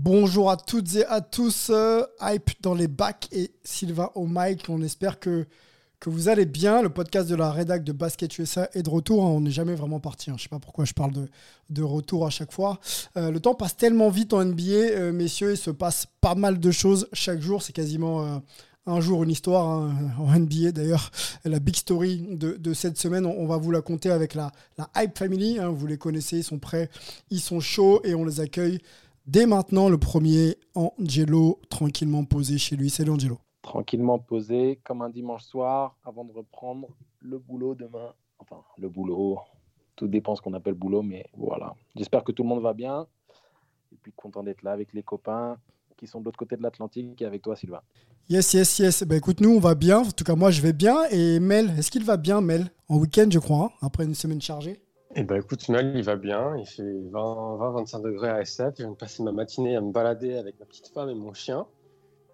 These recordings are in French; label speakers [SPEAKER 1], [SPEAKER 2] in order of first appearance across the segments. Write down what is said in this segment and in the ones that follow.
[SPEAKER 1] Bonjour à toutes et à tous, euh, Hype dans les bacs et Sylvain au mic. On espère que, vous allez bien. Le podcast de la rédac de Basket USA est de retour. hein. On n'est jamais vraiment parti. hein. Je ne sais pas pourquoi je parle de, retour à chaque fois. Euh, le temps passe tellement vite en NBA, euh, messieurs. Il se passe pas mal de choses chaque jour. C'est quasiment un jour une histoire hein, en NBA. D'ailleurs, la big story de, de cette semaine, on, va vous la compter avec la, la Hype Family. Vous les connaissez, ils sont prêts, ils sont chauds et on les accueille Dès maintenant, le premier, Angelo, tranquillement posé chez lui. Salut Angelo.
[SPEAKER 2] tranquillement posé comme un dimanche soir avant de reprendre le boulot demain. Enfin, le boulot, tout dépend ce qu'on appelle boulot, mais voilà. J'espère que tout le monde va bien. Et puis content d'être là avec les copains qui sont de l'autre côté de l'Atlantique et avec toi, Sylvain.
[SPEAKER 1] Yes, yes, yes. Ben écoute, nous, on va bien. En tout cas, moi, je vais bien. Et Mel, est-ce qu'il va bien, Mel? En week-end, je crois, hein, après une semaine chargée?
[SPEAKER 3] Eh ben écoute, Mel, il va bien. Il fait 20-25 degrés à SF. Je viens de passer ma matinée à me balader avec ma petite femme et mon chien.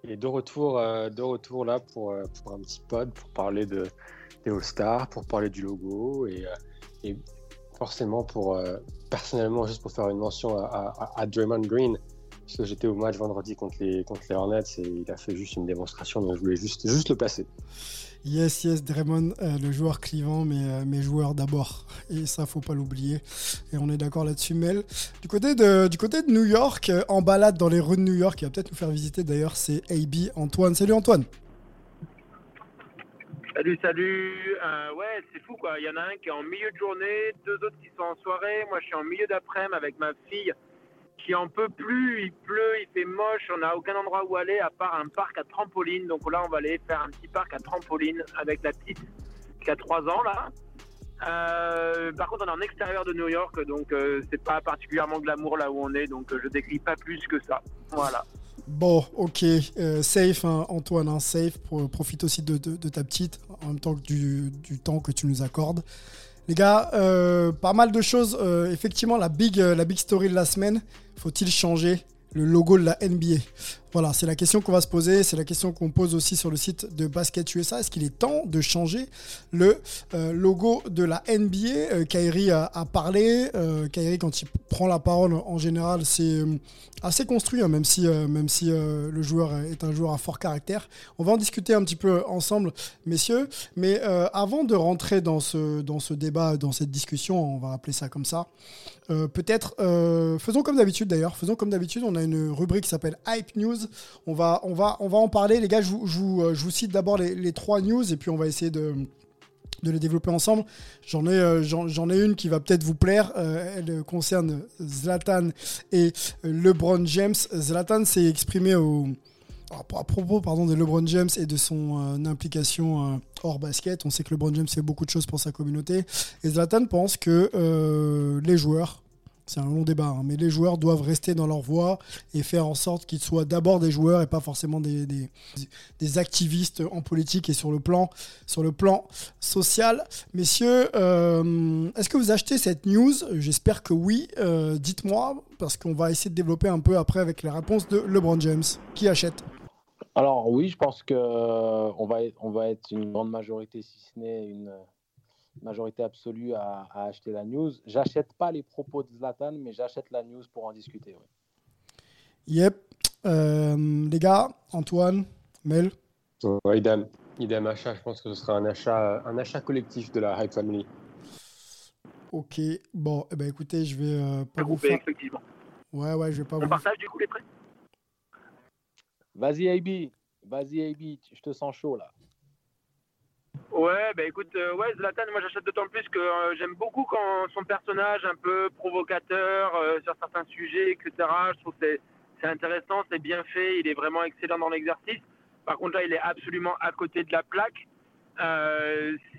[SPEAKER 3] Et de retour, euh, de retour là pour, euh, pour un petit pod, pour parler de, des All-Stars, pour parler du logo et, euh, forcément pour, personnellement, juste pour faire une mention à, à, à Draymond Green. Parce que j'étais au match vendredi contre les, contre les Hornets et il a fait juste une démonstration, donc je voulais juste, juste le placer.
[SPEAKER 1] Yes, yes, Draymond, euh, le joueur clivant, mais, euh, mais joueur d'abord. Et ça, faut pas l'oublier. Et on est d'accord là-dessus, Mel. Du côté de, du côté de New York, euh, en balade dans les rues de New York, il va peut-être nous faire visiter d'ailleurs, c'est AB Antoine. Salut Antoine.
[SPEAKER 4] Salut, salut. Euh, ouais, c'est fou quoi. Il y en a un qui est en milieu de journée, deux autres qui sont en soirée. Moi, je suis en milieu d'après-midi avec ma fille qui en peut plus. Il pleut, il fait moche. On n'a aucun endroit où aller à part un parc à trampoline. Donc là, on va aller faire un petit parc à trampoline avec la petite qui a 3 ans là. Euh, par contre, on est en extérieur de New York, donc euh, c'est pas particulièrement glamour là où on est. Donc euh, je décris pas plus que ça. Voilà.
[SPEAKER 1] Bon, ok, euh, safe hein, Antoine, hein, safe. Pro- profite aussi de, ta petite, en même temps que du temps que tu nous accordes. Les gars, euh, pas mal de choses. Euh, effectivement, euh, la big story de la semaine, faut-il changer le logo de la NBA Voilà, c'est la question qu'on va se poser. C'est la question qu'on pose aussi sur le site de Basket USA. Est-ce qu'il est temps de changer le euh, logo de la NBA Euh, Kyrie a, parlé. Euh, Kyrie, quand il prend la parole, en général, c'est assez construit, hein, même si, même si le joueur est un joueur à fort caractère. On va en discuter un petit peu ensemble, messieurs. Mais avant de rentrer dans ce, dans ce débat, dans cette discussion, on va appeler ça comme ça, peut-être, faisons comme d'habitude d'ailleurs, faisons comme d'habitude, on a une rubrique qui s'appelle Hype News. On va, en parler. Les gars, je vous, euh, cite d'abord les, trois news et puis on va essayer de les développer ensemble. J'en ai, euh, j'en, ai une qui va peut-être vous plaire. Euh, elle concerne Zlatan et LeBron James. Zlatan s'est exprimé à propos de LeBron James et de son implication hors basket. On sait que LeBron James fait beaucoup de choses pour sa communauté. Et Zlatan pense que les joueurs, c'est un long débat, hein, mais les joueurs doivent rester dans leur voie et faire en sorte qu'ils soient d'abord des joueurs et pas forcément des, des, activistes en politique et sur le plan, sur le plan social. Messieurs, euh, est-ce que vous achetez cette news? J'espère que oui. Euh, Dites-moi, parce qu'on va essayer de développer un peu après avec les réponses de LeBron James. Qui achète?
[SPEAKER 2] Alors oui, je pense que euh, va on va être une grande majorité, si ce n'est une majorité absolue à, à acheter la news. J'achète pas les propos de Zlatan, mais j'achète la news pour en discuter. oui.
[SPEAKER 1] Yep. Euh, les gars, Antoine, Mel.
[SPEAKER 3] Ouais, idem, idem achat. Je pense que ce sera un achat, un achat collectif de la Hype Family.
[SPEAKER 1] Ok. Bon, eh ben écoutez, je vais euh, pas vous faire.
[SPEAKER 4] effectivement.
[SPEAKER 1] Ouais, ouais, je vais pas
[SPEAKER 4] On
[SPEAKER 1] vous.
[SPEAKER 4] partage du coup les prêts?
[SPEAKER 2] Vas-y AB, vas-y AB, je te sens chaud là.
[SPEAKER 4] Ouais, bah écoute, euh, ouais, Zlatan, moi j'achète d'autant plus que euh, j'aime beaucoup quand son personnage un peu provocateur euh, sur certains sujets, etc. Je trouve que c'est- intéressant, c'est bien fait, il est vraiment excellent dans l'exercice. Par contre, là, il est absolument à côté de la plaque.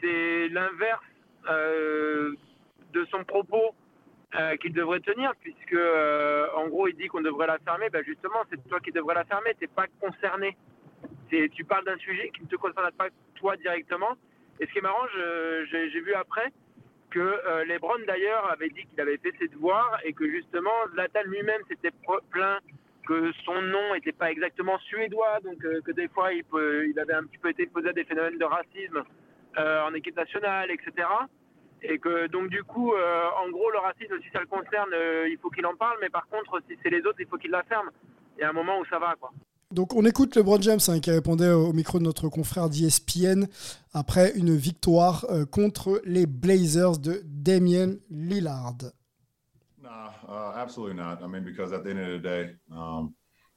[SPEAKER 4] C'est l'inverse de son propos qu'il devrait tenir, puisque en gros, il dit qu'on devrait la fermer. Ben justement, c'est toi qui devrais la fermer, t'es pas concerné. Tu parles d'un sujet qui ne te concerne pas toi directement. Et ce qui est marrant, j'ai vu après que euh, Lebron d'ailleurs avait dit qu'il avait fait ses devoirs et que justement Zlatan lui-même s'était plaint que son nom n'était pas exactement suédois, donc euh, que des fois il, avait un petit peu été exposé à des phénomènes de racisme euh, en équipe nationale, etc. Et que donc du coup, euh, en gros, le racisme, si ça le concerne, il faut qu'il en parle, mais par contre, si c'est les autres, il faut qu'il la ferme. Il y a un moment où ça va, quoi.
[SPEAKER 1] Donc on écoute LeBron James hein, qui répondait au micro de notre confrère d'ESPN après une victoire euh, contre les Blazers de Damien Lillard.
[SPEAKER 5] Nah, uh, absolutely not. I mean, because at the end of the day, um,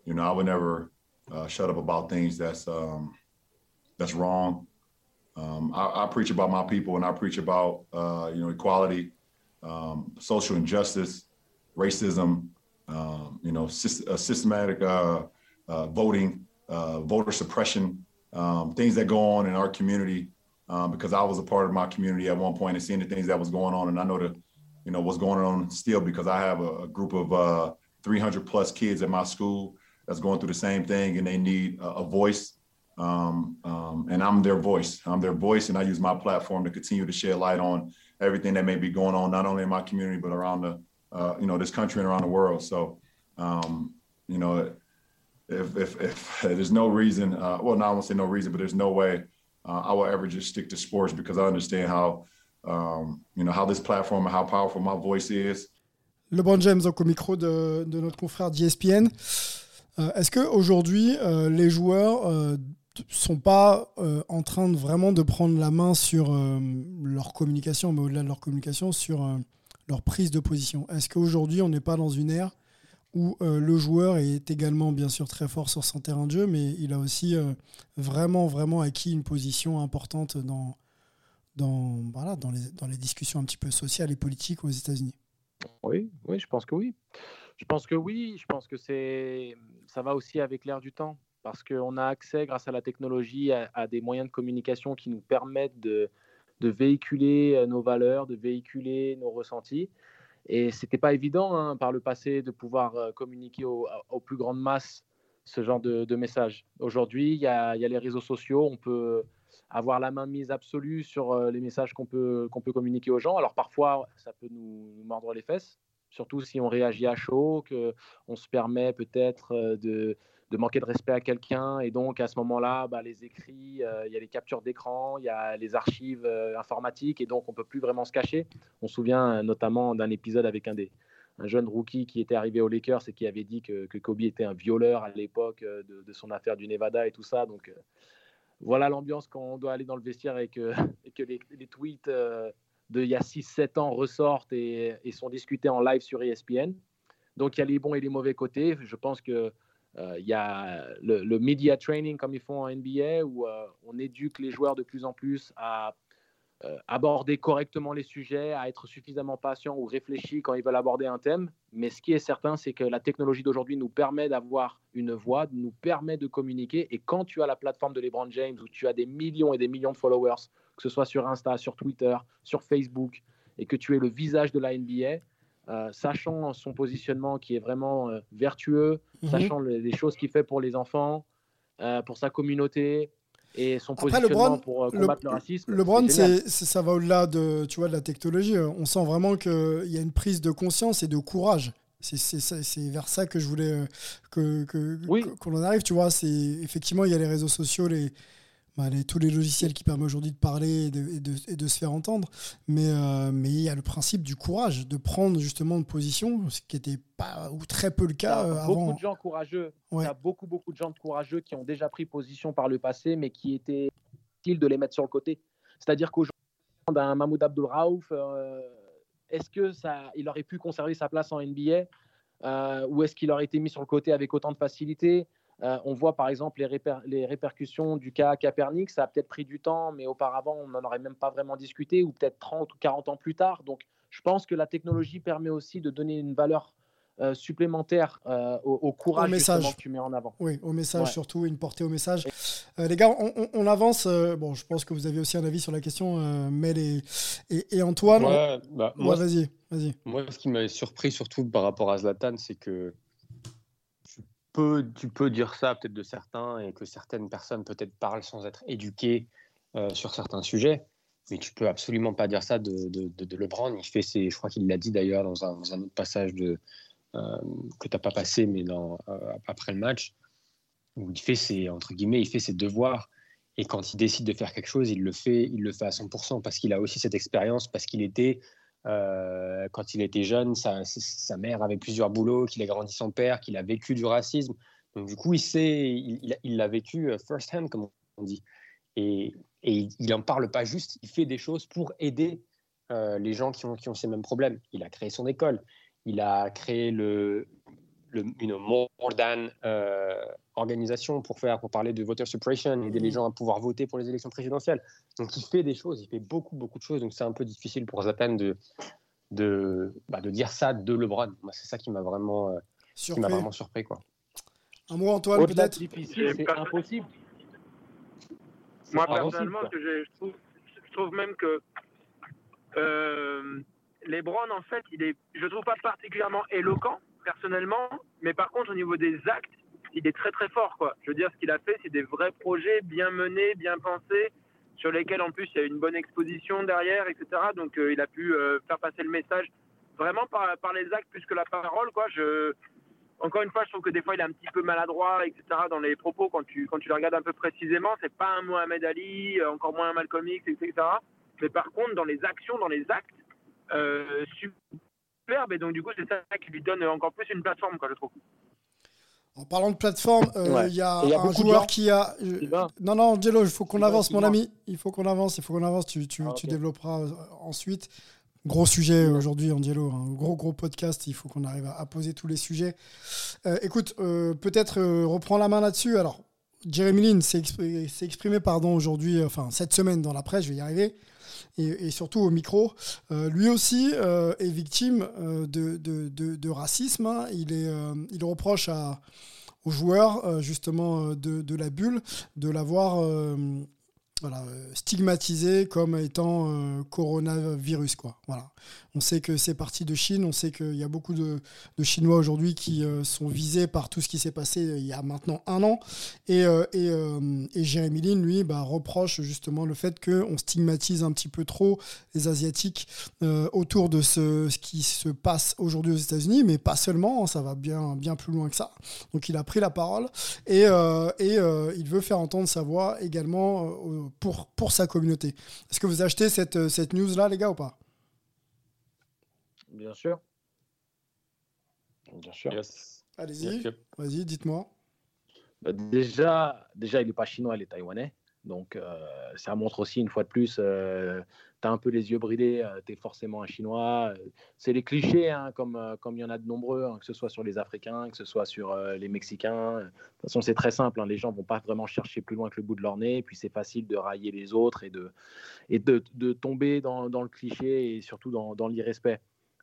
[SPEAKER 5] you know, I would never uh, shut up about things that's um, that's wrong. Um, I, I preach about my people, and I preach about uh, you know equality, um, social injustice, racism, um, you know, uh, systematic uh, voting, uh, voter suppression, um, things that go on in our community. Um, because I was a part of my community at one point and seeing the things that was going on, and I know the you know what's going on still because I have a, a group of uh, 300 plus kids at my school that's going through the same thing and they need a, a voice. Um, um, and I'm their voice. I'm their voice, and I use my platform to continue to shed light on everything that may be going on, not only in my community but around the uh, you know this country and around the world. So um, you know if, if, if there's no reason, uh, well, no, I won't say no reason, but there's no way uh, I will ever just stick to sports because I understand how, um, you know, how this platform and how powerful my voice is.
[SPEAKER 1] LeBron James donc au micro de, de notre confrère d'ESPN. Euh, Est-ce qu'aujourd'hui, euh, les joueurs euh, sont pas euh, en train de vraiment de prendre la main sur euh, leur communication, mais au-delà de leur communication, sur euh, leur prise de position? Est-ce qu'aujourd'hui, on n'est pas dans une ère où euh, le joueur est également bien sûr très fort sur son terrain de jeu, mais il a aussi euh, vraiment, vraiment acquis une position importante dans, dans, voilà, dans, les, dans les discussions un petit peu sociales et politiques aux États-Unis
[SPEAKER 2] Oui, oui, je pense que oui. Je pense que oui. Je pense que ça va aussi avec l'air du temps, parce qu'on a accès, grâce à la technologie, à, à des moyens de communication qui nous permettent de, de véhiculer euh, nos valeurs, de véhiculer nos ressentis. Et c'était pas évident hein, par le passé de pouvoir euh, communiquer au- aux plus grandes masses ce genre de, de messages. Aujourd'hui, il y a, les réseaux sociaux, on peut avoir la main mise absolue sur euh, les messages qu'on peut, peut communiquer aux gens. Alors parfois, ça peut nous, nous mordre les fesses, surtout si on réagit à chaud, qu'on se permet peut-être euh, de, de manquer de respect à quelqu'un. Et donc, à ce moment-là, bah, les écrits, euh, il y a les captures d'écran, il y a les archives euh, informatiques, et donc on ne peut plus vraiment se cacher. On se souvient euh, notamment d'un épisode avec un des un jeune rookie qui était arrivé aux Lakers et qui avait dit que, que Kobe était un violeur à l'époque de, de son affaire du Nevada et tout ça. Donc, voilà l'ambiance quand on doit aller dans le vestiaire et que, et que les, tweets euh, d'il y a 6-7 ans ressortent et, et sont discutés en live sur ESPN. Donc il y a les bons et les mauvais côtés. Je pense que il y a le, le media training comme ils font en NBA où euh, on éduque les joueurs de plus en plus à euh, aborder correctement les sujets, à être suffisamment patient ou réfléchi quand ils veulent aborder un thème. Mais ce qui est certain, c'est que la technologie d'aujourd'hui nous permet d'avoir une voix, nous permet de communiquer. Et quand tu as la plateforme de LeBron James, où tu as des millions et des millions de followers, que ce soit sur Insta, sur Twitter, sur Facebook, et que tu es le visage de la NBA, euh, sachant son positionnement qui est vraiment euh, vertueux,
[SPEAKER 1] Mhm.
[SPEAKER 2] sachant le- les choses qu'il fait pour les enfants, euh, pour sa communauté, et son
[SPEAKER 1] Après,
[SPEAKER 2] positionnement
[SPEAKER 1] LeBron,
[SPEAKER 2] pour euh,
[SPEAKER 1] le-
[SPEAKER 2] combattre le, racisme.
[SPEAKER 1] LeBron, ça va au-delà de, tu vois, de la technologie. On sent vraiment qu'il y a une prise de conscience et de courage. C'est, vers ça que je voulais que, que-
[SPEAKER 2] Oui.
[SPEAKER 1] arrive. Tu vois, effectivement, il y a les réseaux sociaux, les, bah, les- tous les logiciels qui permettent aujourd'hui de parler et de, et de- et de se faire entendre. Mais, euh, mais il y a le principe du courage, de prendre justement une position, ce qui n'était pas ou très peu le cas
[SPEAKER 2] Il y
[SPEAKER 1] euh,
[SPEAKER 2] a beaucoup
[SPEAKER 1] avant.
[SPEAKER 2] de gens courageux.
[SPEAKER 1] Ouais.
[SPEAKER 2] Il y a beaucoup, beaucoup de gens courageux qui ont déjà pris position par le passé, mais qui étaient utile de les mettre sur le côté. C'est-à-dire qu'aujourd'hui, d'un Mahmoud Abdul Raouf, euh, est-ce que ça, il aurait pu conserver sa place en NBA euh, ou est-ce qu'il aurait été mis sur le côté avec autant de facilité? Euh, on voit par exemple les, les, répercussions du cas Capernic, ça a peut-être pris du temps, mais auparavant, on n'en aurait même pas vraiment discuté, ou peut-être 30 ou 40 ans plus tard. Donc, je pense que la technologie permet aussi de donner une valeur euh, supplémentaire euh, au, courage
[SPEAKER 1] message.
[SPEAKER 2] que tu mets en avant.
[SPEAKER 1] Oui, au message surtout, une portée au message. les gars, on, avance. bon, je pense que vous avez aussi un avis sur la question, Mel et, et, Antoine.
[SPEAKER 3] Bah,
[SPEAKER 1] moi, vas-y, vas-y.
[SPEAKER 3] Moi, ce qui m'a surpris surtout par rapport à Zlatan, c'est que tu peux dire ça peut-être de certains et que certaines personnes peut-être parlent sans être éduquées euh, sur certains sujets, mais tu peux absolument pas dire ça de, de, LeBron. Il fait ses, je crois qu'il l'a dit d'ailleurs dans un, autre passage de, euh, que tu n'as pas passé, mais euh, après le match, où il fait ses, entre guillemets, il fait ses devoirs. Et quand il décide de faire quelque chose, il le fait, il le fait à 100% parce qu'il a aussi cette expérience, parce qu'il était euh, quand il était jeune, sa, mère avait plusieurs boulots, qu'il a grandi sans père, qu'il a vécu du racisme. Donc du coup, il sait, il l'a vécu euh, first hand, comme on dit. Et, il n'en parle pas juste, il fait des choses pour aider euh, les gens qui ont ces mêmes problèmes. Il a créé son école, il a créé le, le une more than organisation pour faire pour parler de voter suppression, aider les gens à pouvoir voter pour les élections présidentielles. Donc il fait des choses, il fait beaucoup beaucoup de choses. Donc c'est un peu difficile pour Zatan de de, bah, de dire ça de LeBron. Moi c'est ça qui m'a vraiment euh, qui m'a vraiment surpris quoi.
[SPEAKER 1] Un mot Antoine peut-être.
[SPEAKER 2] C'est impossible.
[SPEAKER 4] Moi personnellement, que je, trouve, je trouve même que euh, LeBron en fait, il est, je trouve pas particulièrement éloquent personnellement, mais par contre au niveau des actes il est très très fort. Quoi. Je veux dire, ce qu'il a fait, c'est des vrais projets bien menés, bien pensés, sur lesquels en plus il y a une bonne exposition derrière, etc. Donc euh, il a pu euh, faire passer le message vraiment par, les actes plus que la parole. Quoi. Encore une fois, je trouve que des fois il est un petit peu maladroit, etc. dans les propos quand tu, quand tu le regardes un peu précisément. C'est pas un Mohamed Ali, euh, encore moins un Malcolm X, etc. Mais par contre, dans les actions, dans les actes, superbe. Et donc du coup, c'est ça qui lui donne encore plus une plateforme, quoi, je trouve.
[SPEAKER 1] En parlant de plateforme, euh, il y a, un joueur qui a. Euh, non, non, Angelo, il faut qu'on avance, mon ami. Il faut qu'on avance, il faut qu'on avance. Tu, tu, ah, tu développeras euh, ensuite. Gros sujet aujourd'hui, Angelo. Un gros, gros podcast. Il faut qu'on arrive à, poser tous les sujets. écoute, peut-être reprends la main là-dessus. Alors, Jeremy Lin s'est exprimé, exprimé, pardon, aujourd'hui, enfin, cette semaine dans la presse, je vais y arriver et, surtout au micro. Euh, lui aussi euh, est victime euh, de, racisme. Hein. Il, est, il reproche aux joueurs justement de, la bulle de l'avoir stigmatisé comme étant coronavirus. Quoi. Voilà. On sait que c'est parti de Chine, on sait qu'il y a beaucoup de, Chinois aujourd'hui qui euh, sont visés par tout ce qui s'est passé euh, il y a maintenant un an. Et, euh, Jérémy Lin, lui, bah, reproche justement le fait qu'on stigmatise un petit peu trop les Asiatiques autour de ce, ce, qui se passe aujourd'hui aux États-Unis, mais pas seulement, hein, ça va bien, bien plus loin que ça. Donc il a pris la parole et, et il veut faire entendre sa voix également pour, pour sa communauté. Est-ce que vous achetez cette, cette news-là, les gars, ou pas?
[SPEAKER 2] Bien sûr.
[SPEAKER 3] Bien sûr.
[SPEAKER 1] Allez-y, vas-y, dites-moi.
[SPEAKER 2] Bah, déjà, déjà, il n'est pas chinois, il est taïwanais. Donc, euh, ça montre aussi, une fois de plus, euh, tu as un peu les yeux bridés, euh, tu es forcément un chinois. C'est les clichés, hein, comme, comme il y en a de nombreux, hein, que ce soit sur les Africains, que ce soit sur les Mexicains. De toute façon, c'est très simple. Hein, les gens vont pas vraiment chercher plus loin que le bout de leur nez. Puis, c'est facile de railler les autres et de, et de, de tomber dans, dans, le cliché et surtout dans, dans l'irrespect.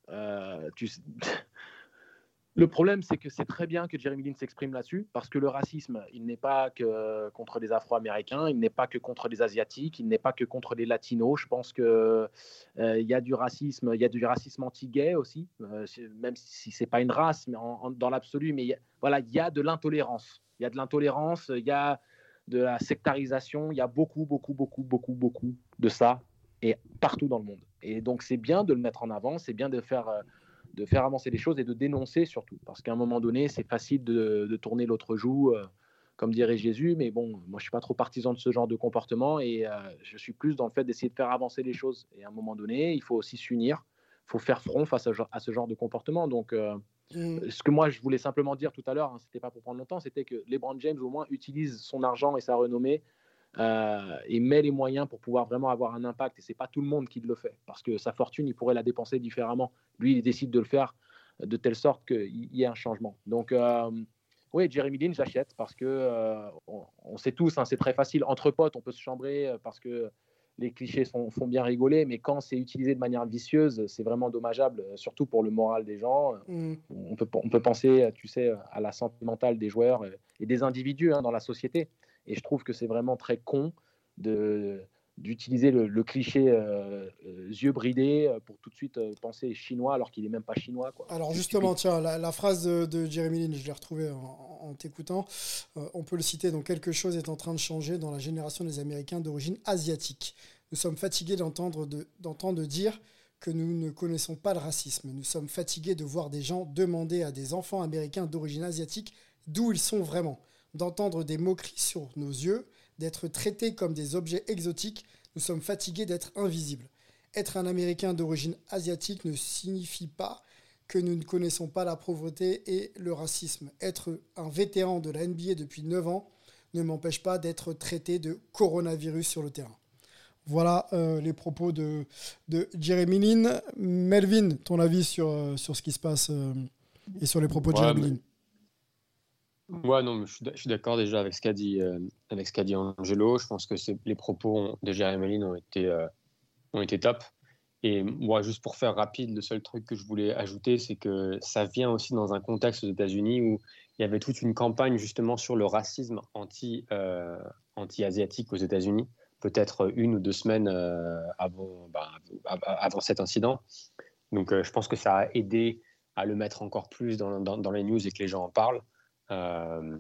[SPEAKER 2] Euh, le problème, c'est que c'est très bien que Jeremy Lin s'exprime là-dessus, parce que le racisme, il n'est pas que contre les Afro-Américains, il n'est pas que contre les Asiatiques, il n'est pas que contre les Latinos. Je pense qu'il euh, y a du racisme, il y a du racisme anti-gay aussi, euh, même si c'est pas une race, mais dans l'absolu. Mais voilà, il y a de l'intolérance. Il y a de l'intolérance, il y a de la sectarisation, il y a beaucoup, beaucoup, beaucoup, beaucoup, beaucoup de ça, et partout dans le monde. Et donc c'est bien de le mettre en avant, c'est bien de faire, euh, de faire avancer les choses et de dénoncer surtout. Parce qu'à un moment donné, c'est facile de, tourner l'autre joue, euh, comme dirait Jésus, mais bon, moi je ne suis pas trop partisan de ce genre de comportement et euh, je suis plus dans le fait d'essayer de faire avancer les choses. Et à un moment donné, il faut aussi s'unir, il faut faire front face à, ce genre de comportement. Donc mmh. ce que moi je voulais simplement dire tout à l'heure, hein, c'était pas pour prendre longtemps, c'était que LeBron James au moins utilise son argent et sa renommée euh, et met les moyens pour pouvoir vraiment avoir un impact. Et c'est pas tout le monde qui le fait, parce que sa fortune, il pourrait la dépenser différemment. Lui, il décide de le faire de telle sorte qu'il y ait un changement. Donc, euh, oui, Jeremy Lin, j'achète parce que on, sait tous, hein, c'est très facile. Entre potes, on peut se chambrer parce que les clichés font bien rigoler, mais quand c'est utilisé de manière vicieuse, c'est vraiment dommageable, surtout pour le moral des gens. Mm. On, peut, on peut penser, tu sais, à la santé mentale des joueurs et des individus hein, dans la société. Et je trouve que c'est vraiment très con de d'utiliser le, cliché euh, euh, yeux bridés euh, pour tout de suite penser chinois alors qu'il n'est même pas chinois. Quoi.
[SPEAKER 1] Alors justement, tiens, la, phrase de, Jeremy Lin, je l'ai retrouvée en, t'écoutant. on peut le citer, donc quelque chose est en train de changer dans la génération des Américains d'origine asiatique. Nous sommes fatigués d'entendre d'entendre dire que nous ne connaissons pas le racisme. Nous sommes fatigués de voir des gens demander à des enfants américains d'origine asiatique d'où ils sont vraiment, d'entendre des moqueries sur nos yeux d'être traités comme des objets exotiques, nous sommes fatigués d'être invisibles. Être un Américain d'origine asiatique ne signifie pas que nous ne connaissons pas la pauvreté et le racisme. Être un vétéran de la NBA depuis 9 ans ne m'empêche pas d'être traité de coronavirus sur le terrain. Voilà euh, les propos de, de Jeremy Lin. Melvin, ton avis sur, euh, sur ce qui se passe euh, et sur les propos de Jeremy Lin
[SPEAKER 3] Ouais, non, je suis d'accord déjà avec ce qu'a dit, euh, avec dit Angelo. Je pense que les propos de Jérémy Lin ont été, euh, ont été top. Et moi, juste pour faire rapide, le seul truc que je voulais ajouter, c'est que ça vient aussi dans un contexte aux États-Unis où il y avait toute une campagne justement sur le racisme anti, euh, anti-asiatique aux États-Unis, peut-être une ou deux semaines avant, bah, avant cet incident. Donc, je pense que ça a aidé à le mettre encore plus dans, dans les news et que les gens en parlent. Euh,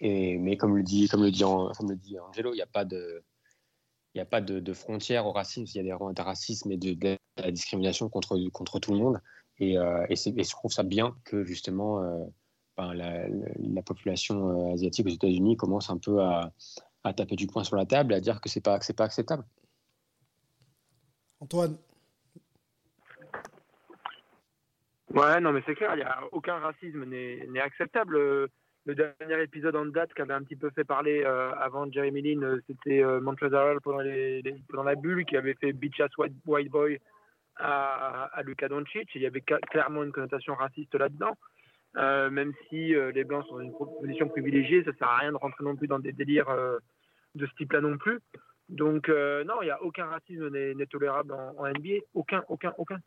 [SPEAKER 3] mais comme le dit, comme le dit, Angelo, il n'y a pas de, il n'y a pas de, de, frontière au racisme. Il y a des, racisme et de, la discrimination contre, contre tout le monde. Et, euh, et, je trouve ça bien que justement euh, ben, la, la, population asiatique aux États-Unis commence un peu à, taper du poing sur la table et à dire que c'est pas c'est pas acceptable.
[SPEAKER 1] Antoine.
[SPEAKER 4] Ouais, non, mais c'est clair, il a aucun racisme n'est acceptable. Le dernier épisode en date qui avait un petit peu fait parler euh, avant Jeremy Lin, euh, c'était euh, Montreal pendant, la bulle qui avait fait Bitch Ass White, Boy à, à Luka Doncic. Il y avait clairement une connotation raciste là-dedans. même si les Blancs sont dans une position privilégiée, ça sert à rien de rentrer non plus dans des délires de ce type-là non plus. Donc non, il n'y a aucun racisme n'est tolérable en NBA, aucun, aucun, aucun.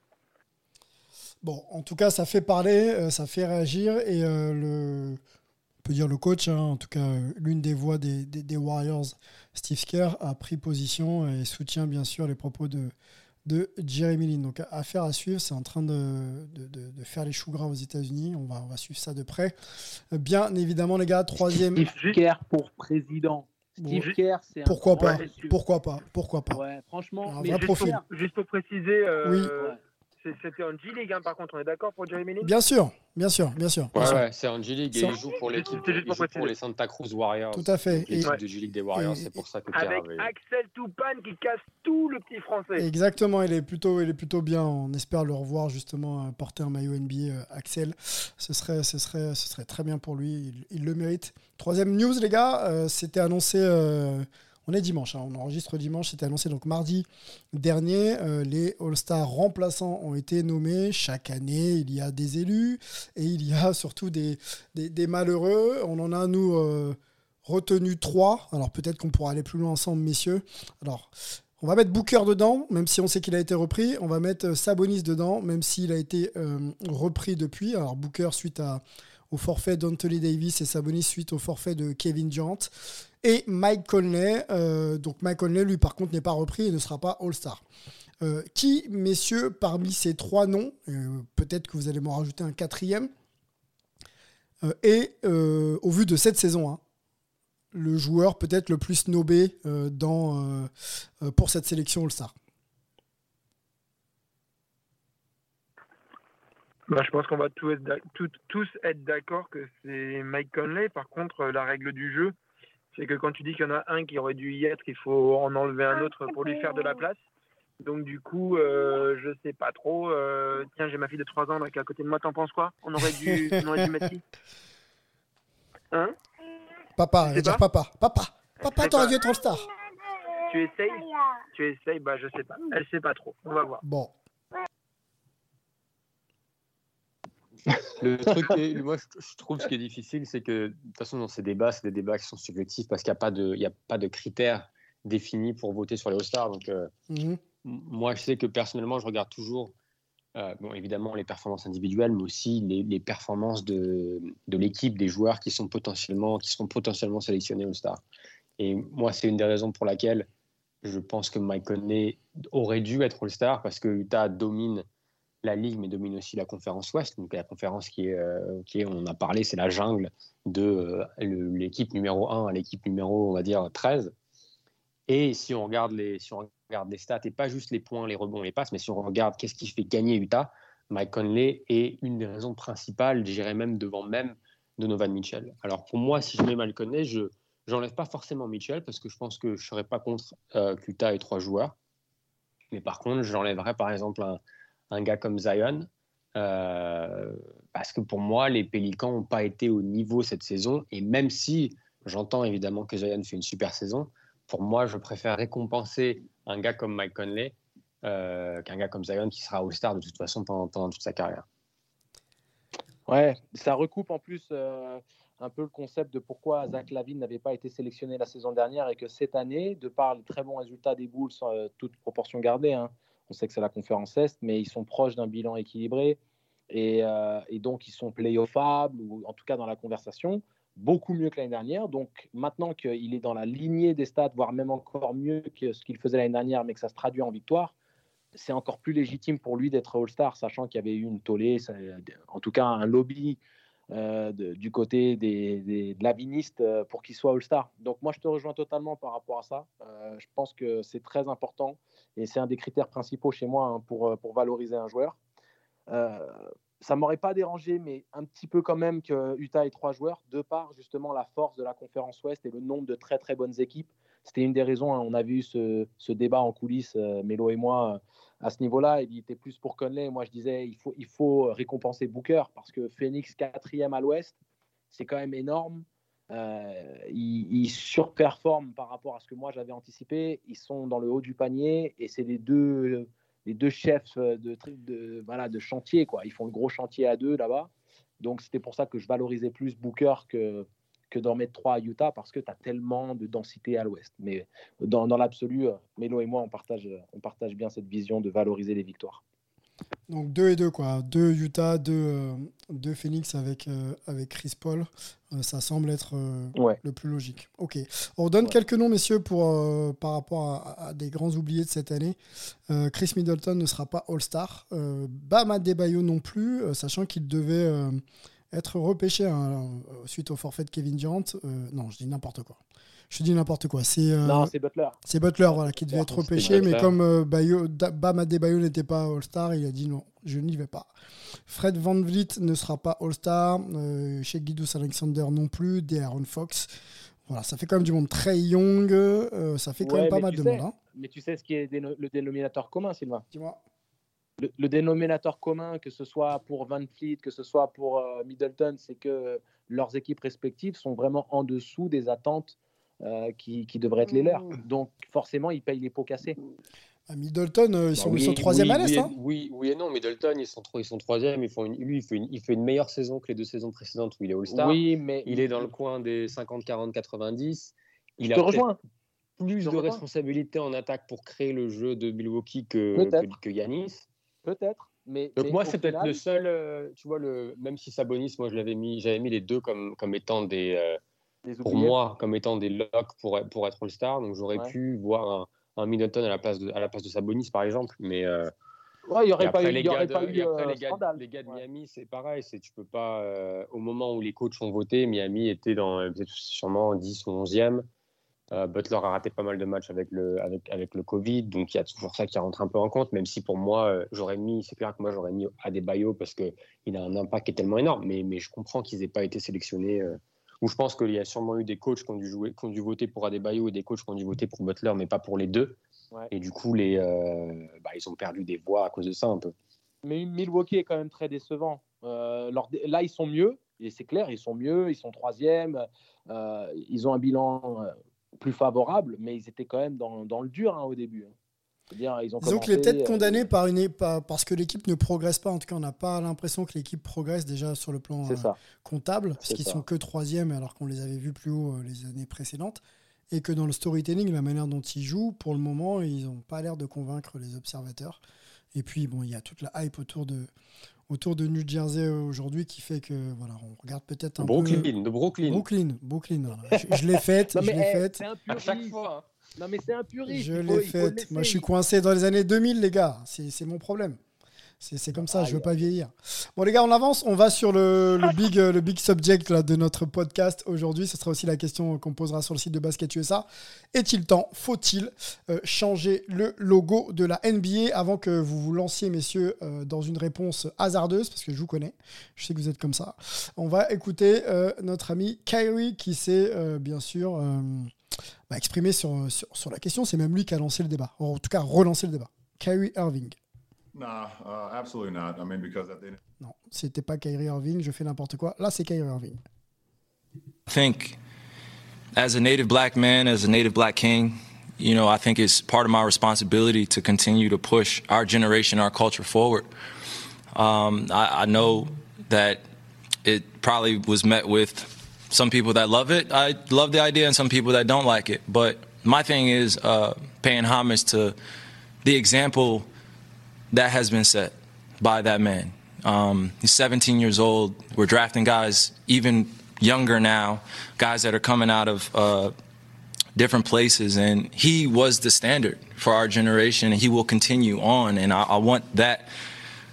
[SPEAKER 1] Bon, en tout cas, ça fait parler, euh, ça fait réagir et euh, le, on peut dire le coach, hein, en tout cas l'une des voix des, des, Warriors, Steve Kerr, a pris position et soutient bien sûr les propos de, de Jeremy Lin. Donc affaire à suivre, c'est en train de, de, de, faire les choux gras aux États-Unis. On va, on va suivre ça de près. Bien évidemment, les gars, troisième.
[SPEAKER 2] Steve Kerr pour président. Steve Kerr, c'est
[SPEAKER 1] pourquoi pas, pourquoi pas, pourquoi pas?
[SPEAKER 2] Ouais, franchement,
[SPEAKER 4] mais juste, pour, juste, pour, préciser, euh, oui. C'était en G-League, hein, par contre, on est d'accord pour Jeremy Lin?
[SPEAKER 1] Bien sûr, bien sûr, bien sûr.
[SPEAKER 3] Ouais, ouais c'est en G-League et il joue pour l'équipe pour, pour les Santa Cruz Warriors.
[SPEAKER 1] Tout à fait.
[SPEAKER 3] L'équipe de G-League des Warriors, c'est pour ça que
[SPEAKER 4] Avec Axel Toupane qui casse tout le petit français.
[SPEAKER 1] Exactement, il est plutôt, il est plutôt bien. On espère le revoir justement porter un maillot NBA, euh, Axel. Ce serait, ce, serait, ce serait très bien pour lui, il, le mérite. Troisième news, les gars, euh, c'était annoncé. Euh, on est dimanche, hein, on enregistre dimanche, c'était annoncé donc mardi dernier. Euh, les All-Stars remplaçants ont été nommés. Chaque année, il y a des élus et il y a surtout des, malheureux. On en a, nous, euh, retenu trois. Alors peut-être qu'on pourra aller plus loin ensemble, messieurs. Alors. On va mettre Booker dedans, même si on sait qu'il a été repris. On va mettre Sabonis dedans, même s'il a été euh, repris depuis. Alors Booker suite au forfait d'Anthony Davis et Sabonis suite au forfait de Kevin Durant. Et Mike Conley, euh, donc Mike Conley, lui par contre, n'est pas repris et ne sera pas All-Star. Euh, qui, messieurs, parmi ces trois noms, euh, peut-être que vous allez m'en rajouter un quatrième, est, au vu de cette saison, hein, le joueur peut-être le plus snobé dans, pour cette sélection All-Star?
[SPEAKER 4] Bah, Je pense qu'on va tous être d'accord que c'est Mike Conley. Par contre, la règle du jeu, c'est que quand tu dis qu'il y en a un qui aurait dû y être, il faut en enlever un autre pour lui faire de la place. Donc du coup, euh, je sais pas trop. Euh, tiens, j'ai ma fille de 3 ans qui est à côté de moi. T'en penses quoi? On aurait dû, on aurait dû mettre qui? Hein?
[SPEAKER 1] Papa, elle dire papa, papa, papa, t'aurais dû être star.
[SPEAKER 4] Tu essayes? Tu essayes? Bah je sais pas. Elle sait pas trop. On va voir.
[SPEAKER 1] Bon.
[SPEAKER 3] Le truc, est- moi, je, trouve ce qui est difficile, c'est que de toute façon, dans ces débats, c'est des débats qui sont subjectifs parce qu'il n'y a, pas de- il y a pas de critères définis pour voter sur les All-Stars. Donc, euh,
[SPEAKER 1] Mhm.
[SPEAKER 3] m- moi, je sais que personnellement, je regarde toujours, euh, bon, évidemment, les performances individuelles, mais aussi les, les performances de, de l'équipe, des joueurs qui sont potentiellement, qui sont potentiellement sélectionnés All-Star. Et moi, c'est une des raisons pour laquelle je pense que Mike Conley aurait dû être All-Star parce que Utah domine la ligue, mais domine aussi la conférence Ouest. Donc la conférence qui est, euh, on a parlé, c'est la jungle de euh, l'équipe numéro 1 à l'équipe numéro, on va dire, 13. Et si on regarde les, si on regarde les stats, et pas juste les points, les rebonds, les passes, mais si on regarde qu'est-ce qui fait gagner Utah, Mike Conley est une des raisons principales, j'irais même devant même Donovan Mitchell. Alors pour moi, si je mets Mike Conley, je n'enlève pas forcément Mitchell parce que je pense que je ne serais pas contre euh, qu'Utah ait trois joueurs. Mais par contre, j'enlèverais par exemple un, un gars comme Zion. euh, parce que pour moi, les Pélicans n'ont pas été au niveau cette saison. Et même si j'entends évidemment que Zion fait une super saison, pour moi, je préfère récompenser un gars comme Mike Conley euh, qu'un gars comme Zion qui sera All-Star de toute façon pendant, toute sa carrière.
[SPEAKER 2] Ouais, ça recoupe en plus euh, un peu le concept de pourquoi Zach Lavine n'avait pas été sélectionné la saison dernière et que cette année, de par les très bons résultats des Bulls, toute proportion gardée, hein, on sait que c'est la conférence Est, mais ils sont proches d'un bilan équilibré et, euh, et donc ils sont playoffables ou en tout cas dans la conversation, beaucoup mieux que l'année dernière. Donc maintenant qu'il est dans la lignée des stats, voire même encore mieux que ce qu'il faisait l'année dernière, mais que ça se traduit en victoire, c'est encore plus légitime pour lui d'être All-Star, sachant qu'il y avait eu une tollée, en tout cas un lobby euh, du côté des, de l'avinistes euh, pour qu'il soit All-Star. Donc moi, je te rejoins totalement par rapport à ça. Euh, je pense que c'est très important et c'est un des critères principaux chez moi hein, pour, euh, pour valoriser un joueur. Ça m'aurait pas dérangé, mais un petit peu quand même que Utah ait trois joueurs, de par justement la force de la conférence Ouest et le nombre de très très bonnes équipes. C'était une des raisons, hein, on avait eu ce, ce débat en coulisses, Melo et moi, à ce niveau-là. Il était plus pour Conley. Moi, je disais, il faut, il faut récompenser Booker parce que Phoenix, quatrième à l'Ouest, c'est quand même énorme. Euh, ils, surperforment par rapport à ce que moi j'avais anticipé. Ils sont dans le haut du panier et c'est les deux, les deux chefs de, de, voilà, de chantier. Quoi. Ils font le gros chantier à deux là-bas. Donc c'était pour ça que je valorisais plus Booker que, que d'en mettre trois à Utah parce que tu as tellement de densité à l'ouest. Mais dans, dans l'absolu, euh, Melo et moi, on partage, on partage bien cette vision de valoriser les victoires.
[SPEAKER 1] Donc 2 et 2 quoi. 2 Utah, 2 Phoenix avec, euh, avec Chris Paul. Euh, ça semble être euh,
[SPEAKER 2] Ouais.
[SPEAKER 1] le plus logique. Ok. On
[SPEAKER 2] Ouais.
[SPEAKER 1] quelques noms messieurs pour, euh, par rapport à, à des grands oubliés de cette année. Euh, Chris Middleton ne sera pas All-Star. Euh, Bam Adebayo non plus, euh, sachant qu'il devait euh, être repêché hein, euh, suite au forfait de Kevin Durant. Euh, non, je dis n'importe quoi. Je dis n'importe quoi. C'est euh,
[SPEAKER 2] Non, c'est Butler.
[SPEAKER 1] c'est Butler voilà, qui devait être repêché, mais comme euh, Bayo- Bam Adebayo n'était pas All-Star, il a dit non, je n'y vais pas. Fred Van Vliet ne sera pas All-Star, euh, chez Guidous Alexander non plus, De'Aaron Fox. Voilà, ça fait quand même du monde très young, euh, ça fait quand
[SPEAKER 2] Ouais,
[SPEAKER 1] même pas mal de
[SPEAKER 2] sais-
[SPEAKER 1] monde. hein.
[SPEAKER 2] Mais tu sais ce qui est déno- le dénominateur commun, Sylvain?
[SPEAKER 1] Dis-moi.
[SPEAKER 2] Le, le dénominateur commun, que ce soit pour Van Fleet, que ce soit pour euh, Middleton, c'est que leurs équipes respectives sont vraiment en dessous des attentes euh, qui, qui devraient être les leurs. Donc forcément, ils payent les pots cassés.
[SPEAKER 1] À Middleton, euh, ils sont,
[SPEAKER 3] Bah
[SPEAKER 1] ils sont troisième
[SPEAKER 3] oui,
[SPEAKER 1] à l'Est.
[SPEAKER 3] oui,
[SPEAKER 1] hein?
[SPEAKER 3] oui, oui et non, Middleton, ils sont, ils sont troisième. Ils font une- lui, il fait, une, il fait une meilleure saison que les deux saisons précédentes où il est All-Star.
[SPEAKER 2] Oui, mais
[SPEAKER 3] Il est dans le coin des 50, 40, 90. Il
[SPEAKER 2] je
[SPEAKER 3] a
[SPEAKER 2] te
[SPEAKER 3] peut-être
[SPEAKER 2] rejoins.
[SPEAKER 3] plus de
[SPEAKER 2] rejoins.
[SPEAKER 3] responsabilités en attaque pour créer le jeu de Milwaukee que, que Yanis.
[SPEAKER 2] Peut-être. Mais,
[SPEAKER 3] Donc
[SPEAKER 2] mais
[SPEAKER 3] moi, c'est peut-être le seul, euh, tu vois, le, même si Sabonis, moi, je l'avais mis, j'avais mis les deux comme, comme étant des, euh, pour moi, comme étant des locks pour, pour être All-Star. Donc j'aurais
[SPEAKER 2] Ouais.
[SPEAKER 3] pu voir un, un Middleton à la place de, à la place de Sabonis, par exemple. Mais euh,
[SPEAKER 2] Ouais, il n'y aurait pas
[SPEAKER 3] après,
[SPEAKER 2] eu,
[SPEAKER 3] les gars de,
[SPEAKER 2] euh,
[SPEAKER 3] les gars,
[SPEAKER 2] scandale.
[SPEAKER 3] les gars de. Miami, c'est pareil. C'est tu peux pas, au moment où les coachs ont voté, Miami était dans sûrement 10 ou 11e. Euh, Butler a raté pas mal de matchs avec le, avec, avec le Covid, donc il y a toujours ça qui rentre un peu en compte, même si pour moi, euh, j'aurais mis, c'est clair que moi j'aurais mis Adebayo parce qu'il a un impact qui est tellement énorme, mais, mais je comprends qu'ils n'aient pas été sélectionnés. euh, ou je pense qu'il y a sûrement eu des coachs qui ont dû, jouer, qui ont dû voter pour Adebayo et des coachs qui ont dû voter pour Butler, mais pas pour les deux.
[SPEAKER 2] Ouais.
[SPEAKER 3] Et du coup, les, euh, bah, ils ont perdu des voix à cause de ça un peu.
[SPEAKER 2] Mais Milwaukee est quand même très décevant. Euh, leur Là, ils sont mieux, et c'est clair, ils sont mieux, ils sont troisième, ils ont un bilan plus favorable, mais ils étaient quand même dans, dans le dur hein, au début. hein. Dire, ils ont
[SPEAKER 1] Disons qu'il est peut-être condamné par une, parce que l'équipe ne progresse pas. En tout cas, on n'a pas l'impression que l'équipe progresse déjà sur le plan comptable, parce qu'ils sont que troisième alors qu'on les avait vus plus haut les années précédentes et que dans le storytelling, la manière dont ils jouent, pour le moment, ils n'ont pas l'air de convaincre les observateurs. Et puis, bon, il y a toute la hype autour de, autour de New Jersey aujourd'hui qui fait que, voilà, on regarde peut-être un
[SPEAKER 3] Brooklyn,
[SPEAKER 1] peu...
[SPEAKER 3] de Brooklyn.
[SPEAKER 1] Brooklyn, Brooklyn. Je, l'ai faite, je l'ai faite.
[SPEAKER 2] C'est un hein. Non, mais c'est un puriste.
[SPEAKER 1] Je l'ai faite. Moi, je suis coincé dans les années 2000, les gars. C'est mon problème. C'est comme ça, je veux pas vieillir. Bon les gars, on avance, on va sur le, big, le big subject là, de notre podcast aujourd'hui. Ce sera aussi la question qu'on posera sur le site de Basket USA. Est-il temps, faut-il euh, changer le logo de la NBA avant que vous vous lanciez, messieurs, euh, dans une réponse hasardeuse, parce que je vous connais, je sais que vous êtes comme ça. On va écouter euh, notre ami Kyrie qui s'est bien sûr bah, exprimé sur, sur, sur la question. C'est même lui qui a lancé le débat, en tout cas relancé le débat. Kyrie Irving.
[SPEAKER 5] Nah, uh, absolutely not. I mean, because at the
[SPEAKER 1] Non, c'était pas Kyrie Irving, je fais n'importe quoi. Là, c'est Kyrie Irving.
[SPEAKER 6] I think as a native black man, as a native black king, you know, I think it's part of my responsibility to continue to push our generation, our culture forward. Um, I, I know that it probably was met with some people that love it. I love the idea, and some people that don't like it. But my thing is uh, paying homage to the example that has been set by that man. Um, he's 17 years old. We're drafting guys even younger now, guys that are coming out of uh, different places, and he was the standard for our generation, and he will continue on. And I, I want that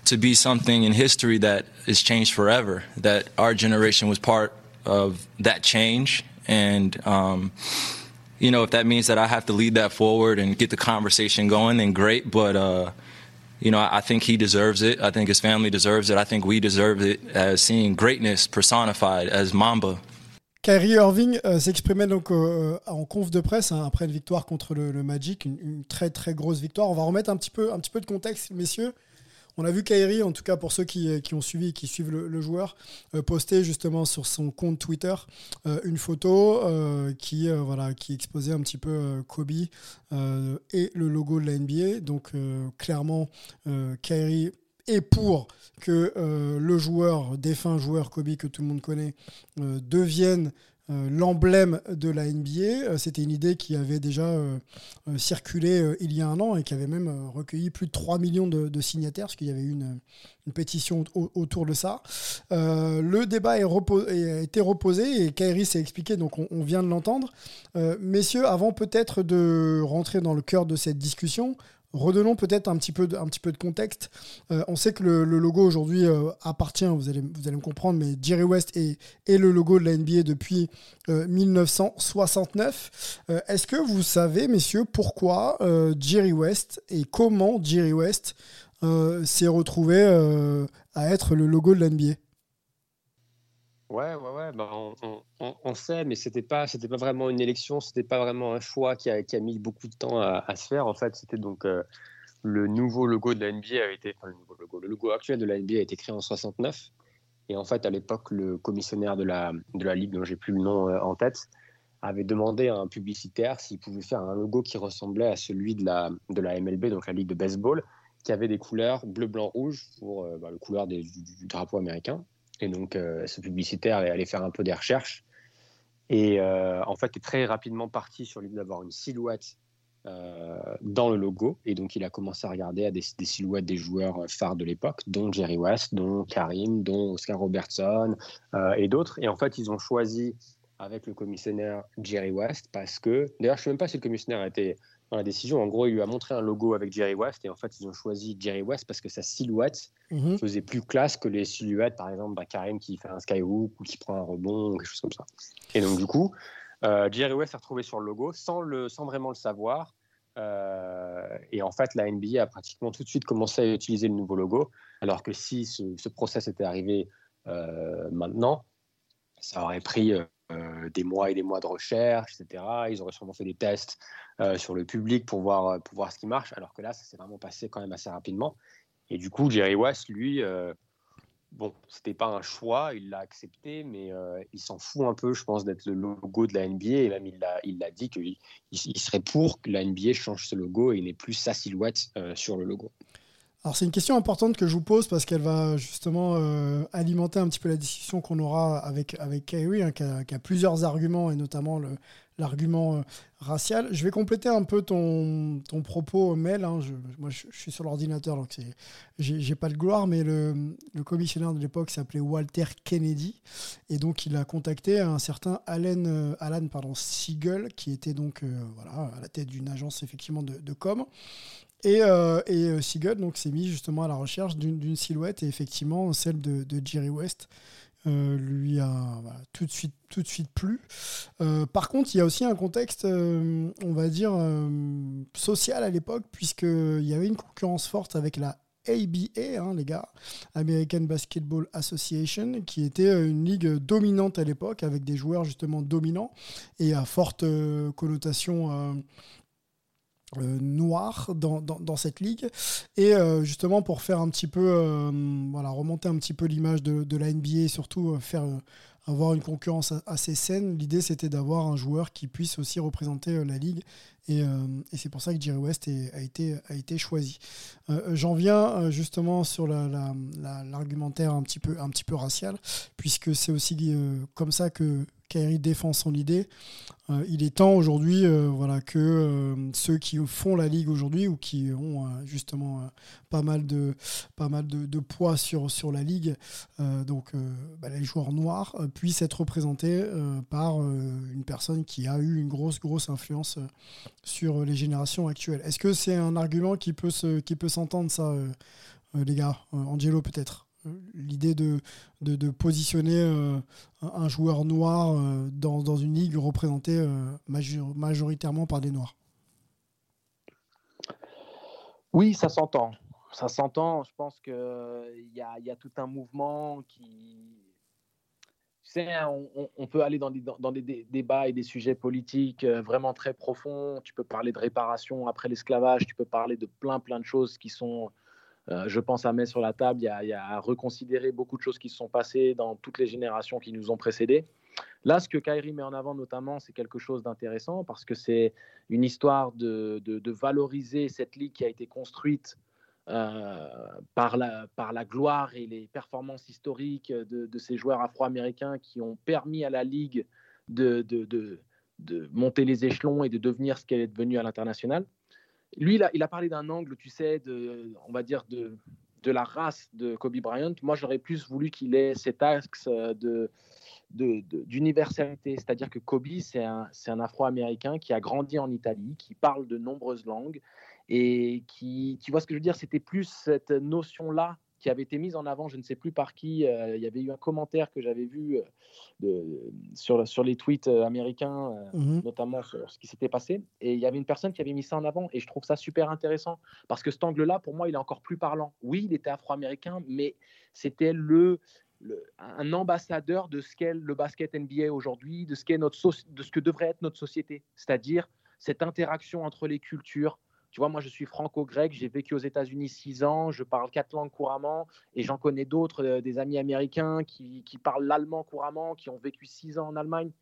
[SPEAKER 6] to be something in history that is changed forever. That our generation was part of that change, and um, you know, if that means that I have to lead that forward and get the conversation going, then great. But uh, you know, I think he deserves it. I think his family deserves it. I think we deserve it as seeing greatness personified as Mamba.
[SPEAKER 1] Kyrie Irving euh, s'exprimait donc euh, en conf de presse hein, après une victoire contre le, Magic, une, une, très très grosse victoire. On va remettre un petit peu de contexte, messieurs. On a vu Kairi, en tout cas pour ceux qui, ont suivi, qui suivent le, joueur, euh, poster justement sur son compte Twitter euh, une photo euh, qui, voilà, qui exposait un petit peu Kobe et le logo de la NBA. Donc clairement, Kairi est pour que le joueur, défunt joueur Kobe que tout le monde connaît, devienne euh, l'emblème de la NBA. Euh, c'était une idée qui avait déjà euh, circulé il y a un an et qui avait même recueilli plus de 3 millions de, signataires, parce qu'il y avait eu une, pétition autour de ça. le débat est a été reposé et Kairi s'est expliqué, donc on, vient de l'entendre. messieurs, avant peut-être de rentrer dans le cœur de cette discussion, redonnons peut-être un, petit peu de, contexte. Euh, on sait que le, logo aujourd'hui euh, appartient, vous allez, me comprendre, mais Jerry West est, est le logo de la NBA depuis 1969. Euh, est-ce que vous savez, messieurs, pourquoi Jerry West et comment Jerry West s'est retrouvé à être le logo de la NBA
[SPEAKER 3] Ouais, ouais, ouais. Bah, on, sait, mais c'était pas, c'était pas vraiment une élection, c'était pas vraiment un choix qui a, mis beaucoup de temps à, se faire. En fait, c'était donc euh, le nouveau logo de la NBA a été, le, logo, actuel de la NBA a été créé en 69. Et en fait, à l'époque, le commissionnaire de la, de la ligue, dont j'ai plus le nom euh, en tête, avait demandé à un publicitaire s'il pouvait faire un logo qui ressemblait à celui de la, de la MLB, donc la ligue de baseball, qui avait des couleurs bleu, blanc, rouge pour euh, bah, le couleur du, drapeau américain. Et donc, euh, ce publicitaire est allé faire un peu des recherches. Et euh, en fait, est très rapidement parti sur l'idée d'avoir une silhouette euh, dans le logo. Et donc, il a commencé à regarder à des, silhouettes des joueurs phares de l'époque, dont Jerry West, dont Karim, dont Oscar Robertson et d'autres. Et en fait, ils ont choisi avec le commissionnaire Jerry West parce que, d'ailleurs, je ne sais même pas si le commissionnaire était dans la décision. En gros, il lui a montré un logo avec Jerry West et en fait, ils ont choisi Jerry West parce que sa silhouette mhm. faisait plus classe que les silhouettes, par exemple, bah, Karim qui fait un skyhook ou qui prend un rebond ou quelque chose comme ça. Et donc, du coup, euh, Jerry West s'est retrouvé sur le logo sans, le, sans vraiment le savoir. Euh, et en fait, la NBA a pratiquement tout de suite commencé à utiliser le nouveau logo, alors que si ce, ce process était arrivé euh, maintenant, ça aurait pris des mois et des mois de recherche, etc. Ils auraient sûrement fait des tests euh, sur le public pour voir, euh, pour voir ce qui marche, alors que là, ça s'est vraiment passé quand même assez rapidement. Et du coup, Jerry West, lui, euh, bon, c'était pas un choix, il l'a accepté, mais euh, il s'en fout un peu, je pense, d'être le logo de la NBA. Et même, il l'a il dit qu'il il, serait pour que la NBA change ce logo et n'ait plus sa silhouette euh, sur le logo.
[SPEAKER 1] Alors c'est une question importante que je vous pose parce qu'elle va justement euh, alimenter un petit peu la discussion qu'on aura avec, avec hein, qui, a, plusieurs arguments et notamment l'argument euh, racial. Je vais compléter un peu ton, propos, Mel. Hein. moi je, suis sur l'ordinateur donc j'ai pas de gloire, mais le, le commissionnaire de l'époque s'appelait Walter Kennedy et donc il a contacté un certain Alan, euh, Siegel qui était donc à la tête d'une agence effectivement de com et, euh, et euh, donc s'est mis justement à la recherche d'une silhouette et effectivement celle de, Jerry West euh, lui a tout de suite tout de suite plu. par contre, il y a aussi un contexte, on va dire social à l'époque puisqu'il y avait une concurrence forte avec la ABA, hein, les gars, American Basketball Association, qui était une ligue dominante à l'époque, avec des joueurs justement dominants et à forte connotation euh, noir dans, dans, cette ligue. Et euh, justement, pour faire un petit peu, euh, voilà, remonter un petit peu l'image de, de, la NBA et surtout faire avoir une concurrence assez saine, l'idée c'était d'avoir un joueur qui puisse aussi représenter la ligue. Et, et c'est pour ça que Jerry West a, été, a été choisi. J'en viens justement sur l'argumentaire la, un, un petit peu racial, puisque c'est aussi comme ça que Kyrie défend son idée. Euh, il est temps aujourd'hui euh, voilà, que euh, ceux qui font la ligue aujourd'hui ou qui ont justement pas mal de, pas mal de, poids sur, sur la ligue, donc bah, les joueurs noirs, puissent être représentés par une personne qui a eu une grosse, grosse influence sur les générations actuelles. Est-ce que c'est un argument qui peut, se, qui peut s'entendre, ça, les gars? Angelo, peut-être l'idée de, positionner euh, un joueur noir euh, dans, une ligue représentée euh, majoritairement par des noirs.
[SPEAKER 2] Oui, ça s'entend. Ça s'entend. Je pense qu'il y a, y a tout un mouvement qui. Tu sais, hein, on, on, peut aller dans des, dans des débats et des sujets politiques vraiment très profonds. Tu peux parler de réparation après l'esclavage, tu peux parler de plein, plein de choses qui sont euh, je pense à mettre sur la table, à reconsidérer beaucoup de choses qui se sont passées dans toutes les générations qui nous ont précédés. Là, ce que Kairi met en avant notamment, c'est quelque chose d'intéressant parce que c'est une histoire de, valoriser cette ligue qui a été construite euh, par, la, gloire et les performances historiques de, ces joueurs afro-américains qui ont permis à la ligue de, monter les échelons et de devenir ce qu'elle est devenue à l'international. Lui, il a, parlé d'un angle, tu sais, de, on va dire, de, de la race de Kobe Bryant. Moi, j'aurais plus voulu qu'il ait cet axe de, d'universalité, c'est-à-dire que Kobe, c'est un, un Afro-Américain qui a grandi en Italie, qui parle de nombreuses langues et qui, tu vois ce que je veux dire, c'était plus cette notion-là qui avait été mise en avant, je ne sais plus par qui. Euh, il y avait eu un commentaire que j'avais vu euh, de, sur, sur les tweets euh, américains, mmh notamment sur ce qui s'était passé. Et il y avait une personne qui avait mis ça en avant. Et je trouve ça super intéressant parce que cet angle-là, pour moi, il est encore plus parlant. Oui, il était afro-américain, mais c'était le, un ambassadeur de ce qu'est le basket NBA aujourd'hui, de ce qu'est notre de ce que devrait être notre société, c'est-à-dire cette interaction entre les cultures, tu vois, moi, je suis franco-grec, j'ai vécu aux États-Unis six ans, je parle quatre langues couramment, et j'en connais d'autres, euh, des amis américains qui, parlent l'allemand couramment, qui ont vécu six ans en Allemagne.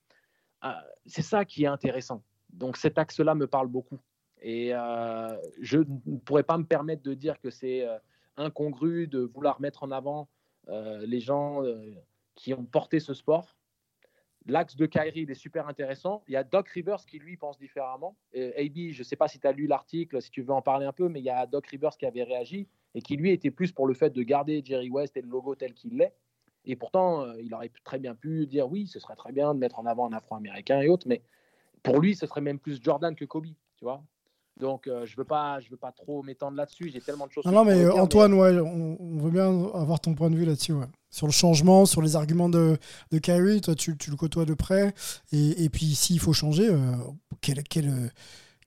[SPEAKER 2] Euh, c'est ça qui est intéressant. Donc, cet axe-là me parle beaucoup. Et euh, je ne pourrais pas me permettre de dire que c'est incongru de vouloir mettre en avant les gens qui ont porté ce sport L'axe de Kyrie, il est super intéressant. Il y a Doc Rivers qui, lui, pense différemment. AB, je ne sais pas si tu as lu l'article, si tu veux en parler un peu, mais il y a Doc Rivers qui avait réagi et qui, lui, était plus pour le fait de garder Jerry West et le logo tel qu'il l'est. Et pourtant, euh, il aurait très bien pu dire oui, ce serait très bien de mettre en avant un Afro-Américain et autres, mais pour lui, ce serait même plus Jordan que Kobe, tu vois. Donc, euh, je ne veux, pas, je veux pas trop m'étendre là-dessus. J'ai tellement de choses.
[SPEAKER 1] Non, non mais Antoine, Ouais, on, veut bien avoir ton point de vue là-dessus. Ouais. Sur le changement, sur les arguments de, de Kyrie, toi, tu, tu le côtoies de près. Et, et puis, s'il faut changer, euh, quel, quel,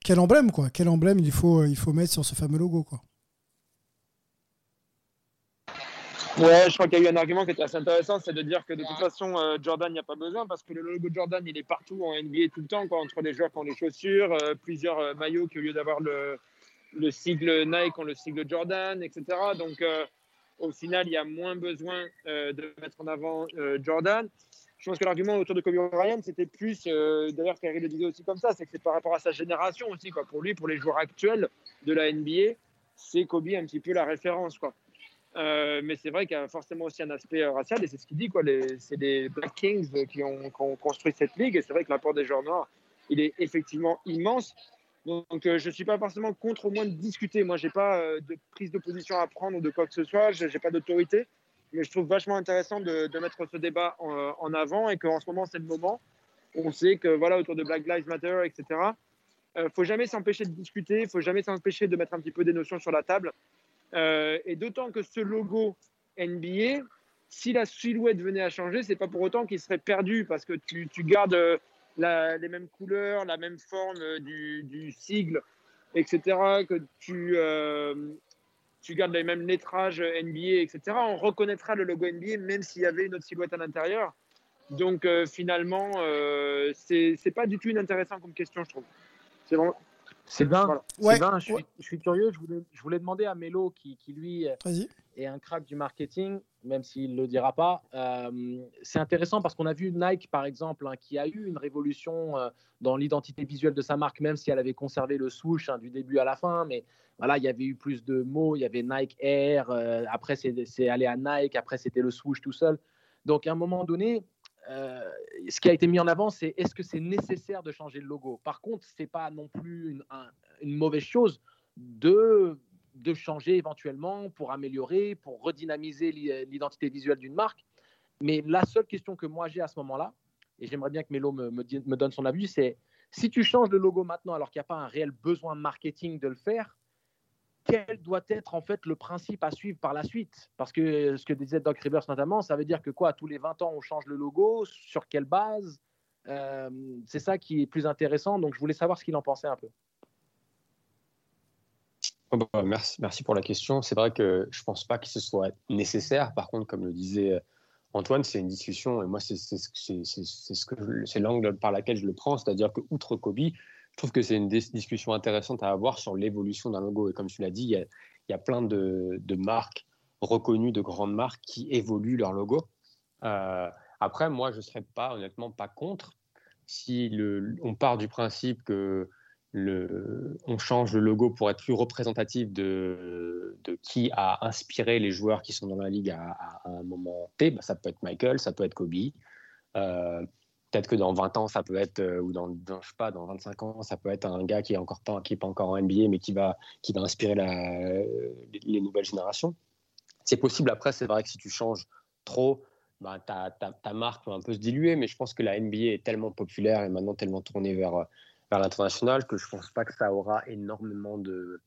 [SPEAKER 1] quel, emblème, quoi. Quel emblème il faut, il faut mettre sur ce fameux logo, quoi.
[SPEAKER 4] Ouais, je crois qu'il y a eu un argument qui était assez intéressant, c'est de dire que de toute façon, euh, Jordan, il n'y a pas besoin parce que le logo Jordan, il est partout en NBA tout le temps, quoi, entre les joueurs qui ont les chaussures, euh, plusieurs euh, maillots qui, au lieu d'avoir le, le sigle Nike, ont le sigle Jordan, etc. Donc, au final, il y a moins besoin de mettre en avant Jordan. Je pense que l'argument autour de Kobe Bryant, c'était plus, d'ailleurs, Kyrie le disait aussi comme ça, c'est que c'est par rapport à sa génération aussi, quoi. Pour lui, pour les joueurs actuels de la NBA, c'est Kobe un petit peu la référence, quoi. Euh, mais c'est vrai qu'il y a forcément aussi un aspect euh, racial, et c'est ce qu'il dit, quoi. C'est les Black Kings qui ont, qui ont construit cette ligue, et c'est vrai que l'apport des joueurs noirs, il est effectivement immense. Donc, euh, je ne suis pas forcément contre au moins de discuter. Moi, je n'ai pas euh, de prise de position à prendre ou de quoi que ce soit. Je n'ai pas d'autorité. Mais je trouve vachement intéressant de, mettre ce débat en, en avant et qu'en ce moment, c'est le moment. On sait que, voilà, autour de Black Lives Matter, etc., il ne faut jamais s'empêcher de discuter. Il ne faut jamais s'empêcher de mettre un petit peu des notions sur la table. Euh, et d'autant que ce logo NBA, si la silhouette venait à changer, c'est pas pour autant qu'il serait perdu parce que tu, gardes euh, les mêmes couleurs, la même forme euh, du, sigle, etc. Que tu, gardes les mêmes lettrages NBA, etc. On reconnaîtra le logo NBA même s'il y avait une autre silhouette à l'intérieur. Donc finalement, euh, c'est pas du tout inintéressant comme question, je trouve. C'est vraiment.
[SPEAKER 2] Sylvain,
[SPEAKER 4] Voilà.
[SPEAKER 2] Sylvain, je, suis, je suis curieux. Je voulais, je voulais demander à Melo, qui, qui lui est un crack du marketing, même s'il ne le dira pas. euh, c'est intéressant parce qu'on a vu Nike, par exemple, hein, qui a eu une révolution euh, dans l'identité visuelle de sa marque, même si elle avait conservé le swoosh hein, du début à la fin. Mais voilà, il y avait eu plus de mots. Il y avait Nike Air. euh, après, c'est c'est allé à Nike. Après, c'était le swoosh tout seul. Donc, à un moment donné, euh, ce qui a été mis en avant, c'est est-ce que c'est nécessaire de changer le logo? Par contre, ce n'est pas non plus une, un- une mauvaise chose de, de changer éventuellement pour améliorer, pour redynamiser l'i- l'identité visuelle d'une marque. Mais la seule question que moi j'ai à ce moment-là, et j'aimerais bien que Melo me, me, me donne son avis, c'est si tu changes le logo maintenant alors qu'il n'y a pas un réel besoin marketing de le faire, quel doit être en fait le principe à suivre par la suite? Parce que ce que disait Doc Rivers notamment, ça veut dire que quoi, tous les 20 ans on change le logo, sur quelle base? Euh, C'est ça qui est plus intéressant, donc je voulais savoir ce qu'il en pensait un peu.
[SPEAKER 3] Oh bah, merci, pour la question. C'est vrai que je pense pas que ce soit nécessaire. Par contre, comme le disait euh, Antoine, c'est une discussion et moi, c'est l'angle par lequel je le prends. C'est-à-dire que, outre Kobe, je trouve que c'est une dis- discussion intéressante à avoir sur l'évolution d'un logo. Et comme tu l'as dit, il y a, plein de, marques reconnues, de grandes marques qui évoluent leur logo. Euh, après, moi, je ne serais pas, honnêtement, pas contre si on part du principe que on change le logo pour être plus représentatif de, qui a inspiré les joueurs qui sont dans la ligue à, à un moment T. Bah, ça peut être Michael, ça peut être Kobe. Euh, Peut-être que dans 20 ans, ça peut être, euh, ou dans, dans, je sais pas, dans 25 ans, ça peut être un gars qui est encore pas, qui est pas encore en NBA, mais qui va, qui va inspirer les, les nouvelles générations. C'est possible. Après, c'est vrai que si tu changes trop, bah, ta, marque va un peu se diluer, mais je pense que la NBA est tellement populaire et maintenant tellement tournée vers, vers l'international que je pense pas que ça aura énormément de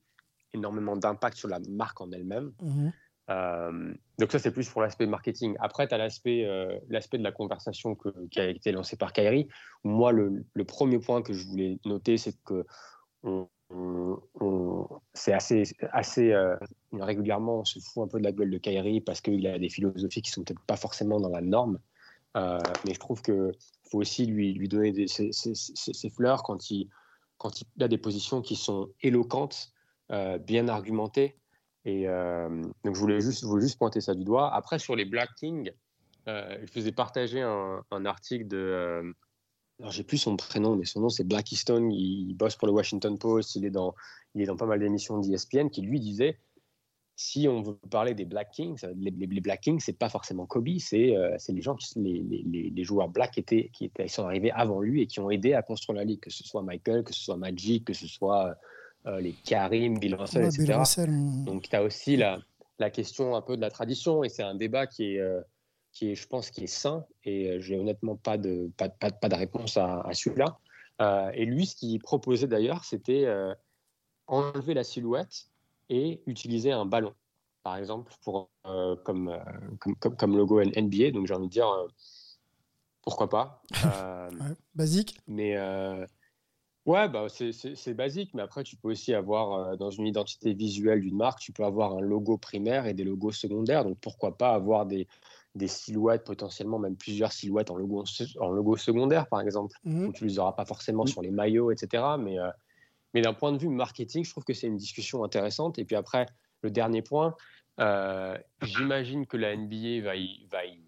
[SPEAKER 3] énormément d'impact sur la marque en elle-même.
[SPEAKER 1] Mhm.
[SPEAKER 3] Euh, donc ça, c'est plus pour l'aspect marketing. Après, tu as l'aspect euh, l'aspect de la conversation que- qui a été lancée par Kyrie. Moi, le, premier point que je voulais noter, c'est que c'est assez, assez euh, régulièrement, on se fout un peu de la gueule de Kyrie parce qu'il a des philosophies qui sont peut-être pas forcément dans la norme. Mais je trouve que faut aussi lui, lui donner des, ses, fleurs quand il, quand il a des positions qui sont éloquentes, bien argumentées. Et euh, donc, je voulais, juste, je juste pointer ça du doigt. Après, sur les Black Kings, euh, je vous ai partagé un, article de. Euh, alors, j'ai plus son prénom, mais son nom, c'est Black Easton. Il, bosse pour le Washington Post. Il est dans, il est dans pas mal d'émissions d'ESPN qui lui disait si on veut parler des Black Kings, les, Black Kings, c'est pas forcément Kobe, c'est euh, les gens qui les, les- joueurs Black étaient, qui étaient, sont arrivés avant lui et qui ont aidé à construire la ligue, que ce soit Michael, que ce soit Magic, que ce soit les Karim, Bill Russell,
[SPEAKER 1] Ouais,
[SPEAKER 3] etc.
[SPEAKER 1] Bill Russell,
[SPEAKER 3] Donc tu as aussi la, la question un peu de la tradition et c'est un débat qui est, euh, qui est, je pense, qui est sain et euh, j'ai honnêtement pas de, pas, pas, pas de réponse à, à celui-là. Euh, et lui, ce qu'il proposait d'ailleurs, c'était euh, enlever la silhouette et utiliser un ballon, par exemple, pour, euh, comme, euh, comme, comme, comme logo NBA. Donc j'ai envie de dire, euh, pourquoi pas. Euh,
[SPEAKER 1] Ouais, Basique.
[SPEAKER 3] mais euh, ouais, bah, c'est- basique, mais après, tu peux aussi avoir, euh, dans une identité visuelle d'une marque, tu peux avoir un logo primaire et des logos secondaires. Donc pourquoi pas avoir des, des silhouettes, potentiellement même plusieurs silhouettes en logo, en logo secondaire, par exemple, où tu les auras pas forcément sur les maillots, etc. Mais, euh, mais d'un point de vue marketing, je trouve que c'est une discussion intéressante. Et puis après, le dernier point, Euh, j'imagine que la NBA va y, va, y,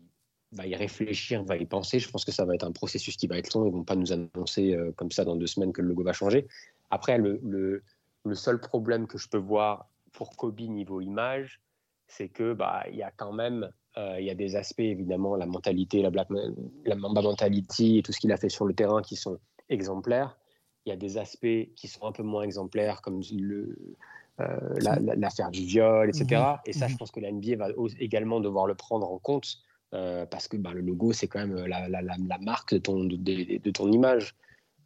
[SPEAKER 3] va y réfléchir, va y penser. Je pense que ça va être un processus qui va être long. Ils ne vont pas nous annoncer euh, comme ça dans deux semaines que le logo va changer. Après, le, le, le seul problème que je peux voir pour Kobe niveau image, c'est que bah il y a quand même euh, y a des aspects évidemment la mentalité, la black la Mamba mentality et tout ce qu'il a fait sur le terrain qui sont exemplaires. Il y a des aspects qui sont un peu moins exemplaires comme le euh, l'affaire du viol, etc. Et ça, je mhm. pense que la NBA va également devoir le prendre en compte euh, parce que bah, le logo, c'est quand même la, la, marque de ton, image.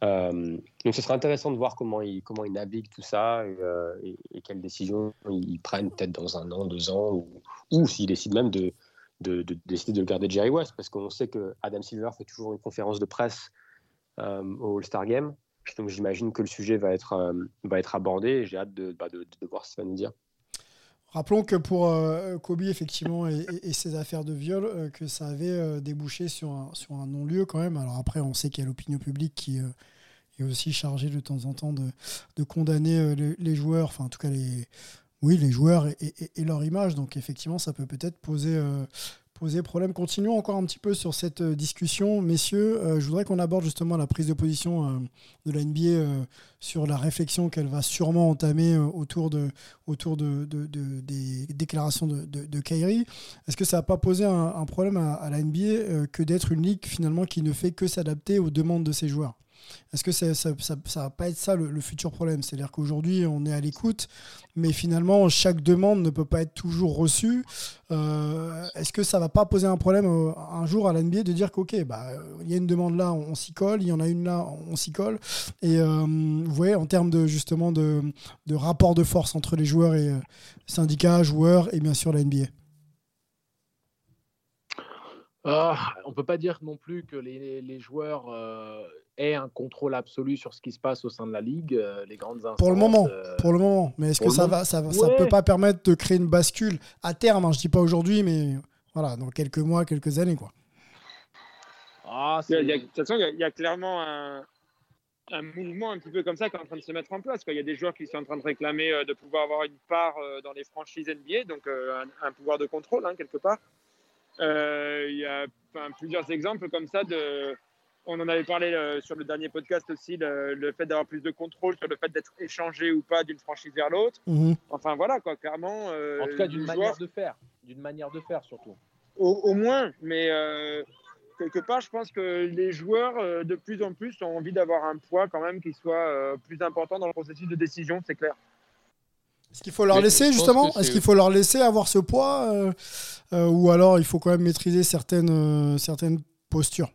[SPEAKER 3] Euh, donc, ce sera intéressant de voir comment ils comment naviguent tout ça et, quelles décisions ils prennent peut-être dans un an, deux ans, ou, ou s'ils décident même de, de, de, décider de garder Jerry West, parce qu'on sait que Adam Silver fait toujours une conférence de presse au All-Star Game. Donc j'imagine que le sujet va être, euh, abordé et j'ai hâte bah, de, de, voir ce qu'il va nous dire.
[SPEAKER 1] Rappelons que pour euh, Kobe, effectivement, et, ses affaires de viol, euh, que ça avait débouché sur un, sur un non-lieu quand même. Alors après, on sait qu'il y a l'opinion publique qui est aussi chargée de temps en temps de, de condamner les, joueurs, enfin en tout cas les, oui, les joueurs et, et, leur image. Donc effectivement, ça peut peut-être poser poser problème. Continuons encore un petit peu sur cette euh, discussion. Messieurs, euh, je voudrais qu'on aborde justement la prise de position euh, de la NBA sur la réflexion qu'elle va sûrement entamer autour, de, de, des déclarations de, de, Kyrie. Est-ce que ça n'a pas posé un, problème à, la NBA que d'être une ligue finalement qui ne fait que s'adapter aux demandes de ses joueurs? Est-ce que ça ne va pas être ça le, futur problème? C'est-à-dire qu'aujourd'hui, on est à l'écoute, mais finalement, chaque demande ne peut pas être toujours reçue. Euh, est-ce que ça va pas poser un problème euh, un jour à l'NBA de dire qu'OK, bah, il y a une demande là, on, s'y colle, il y en a une là, on s'y colle? Et euh, vous voyez, en termes de, justement de, rapport de force entre les joueurs et syndicats, joueurs et bien sûr la
[SPEAKER 7] ah, on ne peut pas dire non plus que les joueurs ait un contrôle absolu sur ce qui se passe au sein de la ligue, euh, les grandes instances.
[SPEAKER 1] Pour le moment, euh, pour le moment. Mais est-ce que ça va, ça, ça peut pas permettre de créer une bascule à terme hein, Je dis pas aujourd'hui, mais voilà, dans quelques mois, quelques années, quoi.
[SPEAKER 4] Ah, de toute façon, il y, a clairement un, un, mouvement un petit peu comme ça qui est en train de se mettre en place. Il y a des joueurs qui sont en train de réclamer euh, de pouvoir avoir une part dans les franchises NBA, donc un, pouvoir de contrôle hein, quelque part. Il y a plusieurs exemples comme ça de on en avait parlé euh, sur le dernier podcast aussi, le, fait d'avoir plus de contrôle sur le fait d'être échangé ou pas d'une franchise vers l'autre. Mhm. Enfin voilà, quoi, clairement.
[SPEAKER 7] Euh, en tout cas, d'une manière de faire. D'une manière de faire surtout.
[SPEAKER 4] Au, moins, mais euh, quelque part, je pense que les joueurs, de plus en plus, ont envie d'avoir un poids quand même qui soit plus important dans le processus de décision, c'est clair.
[SPEAKER 1] Est-ce qu'il faut leur laisser justement Est-ce qu'il faut leur laisser avoir ce poids Ou alors il faut quand même maîtriser certaines, certaines postures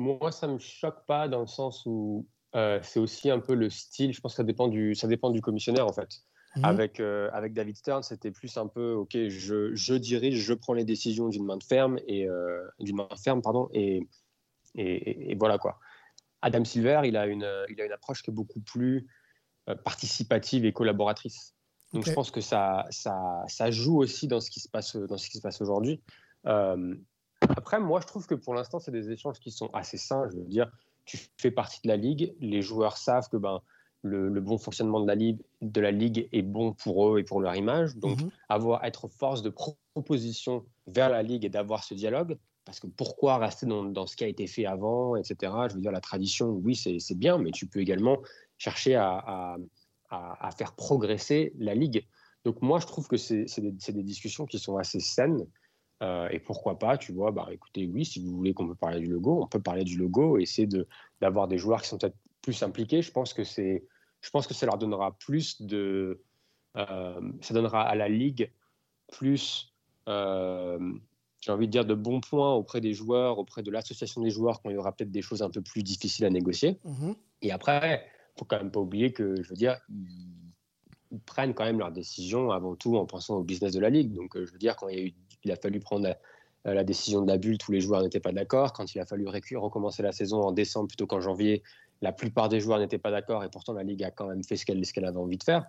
[SPEAKER 3] moi, ça ne me choque pas dans le sens où euh, c'est aussi un peu le style. Je pense que ça dépend du, ça dépend du commissionnaire en fait. Mhm. Avec, euh, avec David Stern, c'était plus un peu OK, je, je, dirige, je prends les décisions d'une main ferme et euh, d'une main ferme, pardon, et, et, voilà quoi. Adam Silver, il a une, il a une approche qui est beaucoup plus participative et collaboratrice. Donc je pense que ça, ça, ça, joue aussi dans ce qui se passe, dans ce qui se passe aujourd'hui. Après, moi, je trouve que pour l'instant, c'est des échanges qui sont assez sains. Je veux dire, tu fais partie de la ligue, les joueurs savent que ben, le, bon fonctionnement de la, ligue, de la ligue est bon pour eux et pour leur image. Donc, mhm. avoir être force de proposition vers la ligue et d'avoir ce dialogue, parce que pourquoi rester dans, ce qui a été fait avant, etc. Je veux dire, la tradition, oui, c'est bien, mais tu peux également chercher à, à, faire progresser la ligue. Donc, moi, je trouve que c'est des, des, discussions qui sont assez saines. Euh, et pourquoi pas, tu vois, bah écoutez, oui, si vous voulez qu'on peut parler du logo, on peut parler du logo et essayer d'avoir des joueurs qui sont peut-être plus impliqués. Je pense que c'est, je pense que ça leur donnera plus de, euh, ça donnera à la ligue plus, euh, j'ai envie de dire, de bons points auprès des joueurs, auprès de l'association des joueurs quand il y aura peut-être des choses un peu plus difficiles à négocier. Mmh et après, faut quand même pas oublier que, je veux dire, ils prennent quand même leurs décisions avant tout en pensant au business de la ligue. Donc, je veux dire, quand il y a eu il a fallu prendre la, décision de la bulle, tous les joueurs n'étaient pas d'accord. Quand il a fallu recommencer la saison en décembre plutôt qu'en janvier, la plupart des joueurs n'étaient pas d'accord et pourtant la Ligue a quand même fait ce qu'elle avait envie de faire.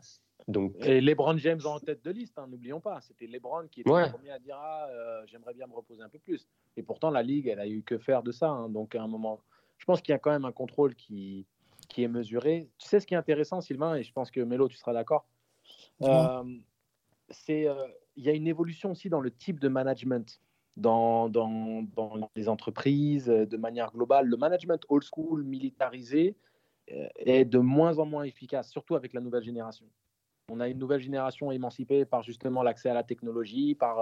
[SPEAKER 3] Donc,
[SPEAKER 7] et LeBron James en tête de liste, hein, n'oublions pas. C'était LeBron qui était le premier à dire ah, euh, j'aimerais bien me reposer un peu plus. Et pourtant, la Ligue, elle a eu que faire de ça. Hein. donc, à un moment, je pense qu'il y a quand même un contrôle qui, qui est mesuré. Tu sais ce qui est intéressant, Sylvain, et je pense que Mélo, tu seras d'accord. Euh,
[SPEAKER 2] c'est il y a une évolution aussi dans le type de management. Dans, les entreprises, de manière globale, le management old school, militarisé, est de moins en moins efficace, surtout avec la nouvelle génération. On a une nouvelle génération émancipée par justement l'accès à la technologie, par,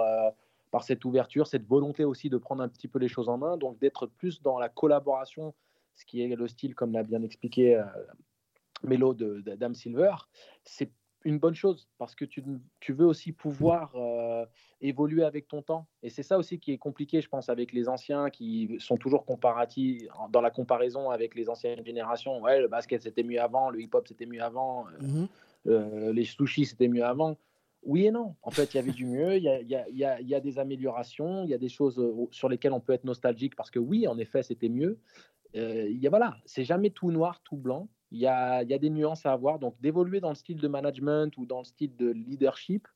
[SPEAKER 2] par cette ouverture, cette volonté aussi de prendre un petit peu les choses en main, donc d'être plus dans la collaboration, ce qui est le style, comme l'a bien expliqué euh, Mélo d'Adam Silver. Une bonne chose parce que tu, tu veux aussi pouvoir euh, évoluer avec ton temps. Et c'est ça aussi qui est compliqué, je pense, avec les anciens qui sont toujours comparatifs dans la comparaison avec les anciennes générations. Ouais, le basket c'était mieux avant, le hip-hop c'était mieux avant, euh, mhm. euh, les sushis c'était mieux avant. Oui et non. En fait, il y avait du mieux, il y a, y, a, y a, des améliorations, il y a des choses sur lesquelles on peut être nostalgique parce que oui, en effet, c'était mieux. Il y a, voilà, c'est jamais tout noir, tout blanc il y a, des nuances à avoir. Donc, d'évoluer dans le style de management ou dans le style de leadership,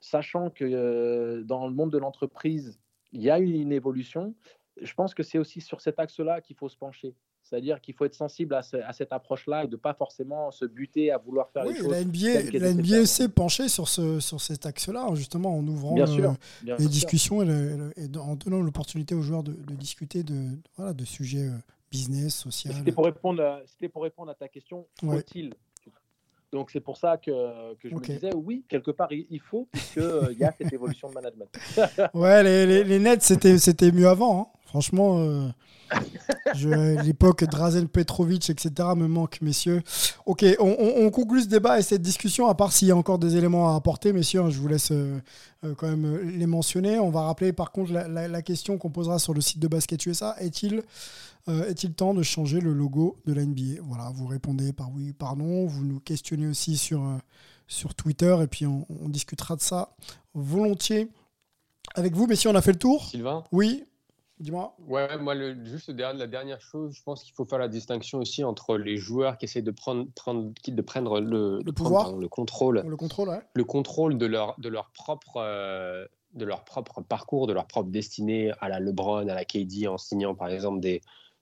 [SPEAKER 2] sachant que euh, dans le monde de l'entreprise, il y a une, une évolution, je pense que c'est aussi sur cet axe-là qu'il faut se pencher. C'est-à-dire qu'il faut être sensible à, cette approche-là et de ne pas forcément se buter à vouloir faire les choses.
[SPEAKER 1] La NBA, la NBA s'est penchée sur, ce, sur cet axe-là, hein, justement, en ouvrant les discussions et, en donnant l'opportunité aux joueurs de, discuter de, voilà, de sujets euh, business, social.
[SPEAKER 2] C'était pour répondre, à, pour répondre à ta question. Faut-il? Donc c'est pour ça que, que je me disais oui, quelque part il faut puisqu'il euh, y a cette évolution de management.
[SPEAKER 1] ouais, les, les, les Nets c'était, c'était mieux avant. Hein. Franchement, euh, l'époque Drazen Petrovic, etc. me manque, messieurs. Ok, on, conclut ce débat et cette discussion, à part s'il y a encore des éléments à apporter, messieurs, hein, je vous laisse euh, quand même les mentionner. On va rappeler par contre la, la question qu'on posera sur le site de Basket USA. Est-il euh, est-il temps de changer le logo de la NBA Voilà, vous répondez par oui, par non. Vous nous questionnez aussi sur, euh, sur Twitter et puis on, discutera de ça volontiers avec vous. Mais si on a fait le tour?
[SPEAKER 3] Sylvain?
[SPEAKER 1] Oui. Dis-moi.
[SPEAKER 3] Ouais, moi, le, juste la dernière chose, je pense qu'il faut faire la distinction aussi entre les joueurs qui essaient de prendre, prendre, de prendre le,
[SPEAKER 1] le pouvoir,
[SPEAKER 3] le contrôle,
[SPEAKER 1] le contrôle, ouais.
[SPEAKER 3] le contrôle de leur, de leur propre. Euh, de leur propre parcours, de leur propre destinée à la LeBron, à la KD, en signant par exemple des,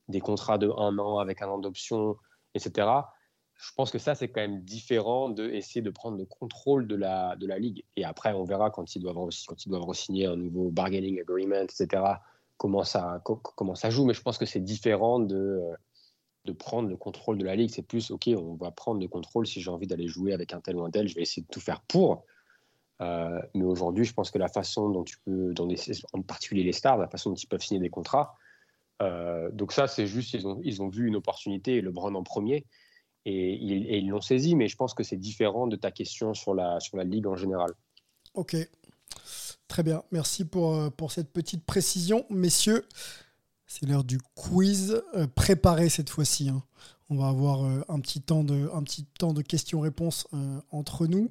[SPEAKER 3] des contrats de un an avec un an d'option, etc. Je pense que ça, c'est quand même différent d'essayer de prendre le contrôle de la, de la ligue. Et après, on verra quand ils doivent, quand ils doivent signer un nouveau bargaining agreement, etc., comment ça, comment ça joue. Mais je pense que c'est différent de, de prendre le contrôle de la ligue. C'est plus, OK, on va prendre le contrôle si j'ai envie d'aller jouer avec un tel ou un tel, je vais essayer de tout faire pour. Euh, mais aujourd'hui, je pense que la façon dont tu peux, dans en particulier les stars, la façon dont ils peuvent signer des contrats, euh, donc ça, c'est juste, ils ont, ils ont vu une opportunité, le LeBron en premier, et, ils l'ont saisi, mais je pense que c'est différent de ta question sur la, sur la Ligue en général.
[SPEAKER 1] Ok, très bien, merci pour, euh, pour cette petite précision. Messieurs, c'est l'heure du quiz euh, préparé cette fois-ci. Hein. On va avoir un petit temps de, un petit temps de questions-réponses entre nous.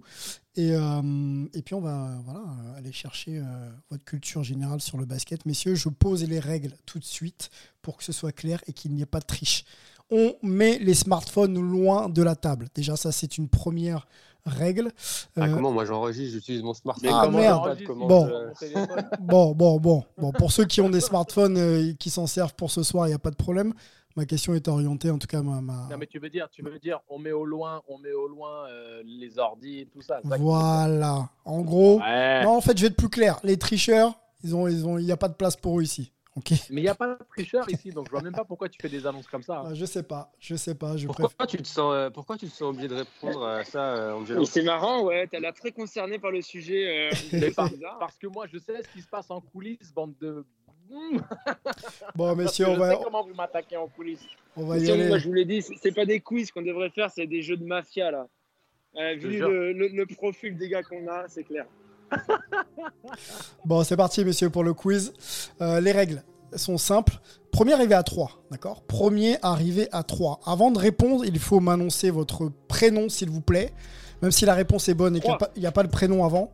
[SPEAKER 1] Et, et, puis on va voilà, aller chercher votre culture générale sur le basket. Messieurs, je pose les règles tout de suite pour que ce soit clair et qu'il n'y ait pas de triche. On met les smartphones loin de la table. Déjà, ça, c'est une première règle.
[SPEAKER 3] Ah, comment Moi, j'enregistre, j'utilise mon smartphone.
[SPEAKER 1] Ah, merde bon. bon, bon, bon, bon. Pour ceux qui ont des smartphones et qui s'en servent pour ce soir, il n'y a pas de problème. Ma question est orientée, en tout cas, ma,
[SPEAKER 2] Non, mais tu veux dire, tu veux dire, on met au loin, on met au loin euh, les ordis et tout ça.
[SPEAKER 1] voilà. En gros, non, en fait, je vais être plus clair. Les tricheurs, ils ont, ils ont, il n'y a pas de place pour eux ici.
[SPEAKER 2] Mais il n'y a pas de tricheur ici, donc je vois même pas pourquoi tu fais des annonces comme ça.
[SPEAKER 1] Ah, je sais pas, je sais pas. Je
[SPEAKER 3] pourquoi, tu te sens, euh, pourquoi tu te sens obligé de répondre à ça, euh, Angelo
[SPEAKER 4] C'est marrant, ouais, tu as l'air très concerné par le sujet.
[SPEAKER 2] parce que moi, je sais ce qui se passe en coulisses, bande de
[SPEAKER 1] bon, messieurs, on va.
[SPEAKER 2] comment vous m'attaquez en coulisses.
[SPEAKER 1] On va y aller.
[SPEAKER 4] Moi, je vous l'ai dit, c'est pas des quiz qu'on devrait faire, c'est des jeux de mafia là. Euh, vu le, profil des gars qu'on a, c'est clair.
[SPEAKER 1] bon, c'est parti, messieurs, pour le quiz. Euh, les règles sont simples. Premier arrivé à 3, d'accord? Premier arrivé à 3. Avant de répondre, il faut m'annoncer votre prénom, s'il vous plaît. Même si la réponse est bonne et qu'il n'y a, a, pas le prénom avant,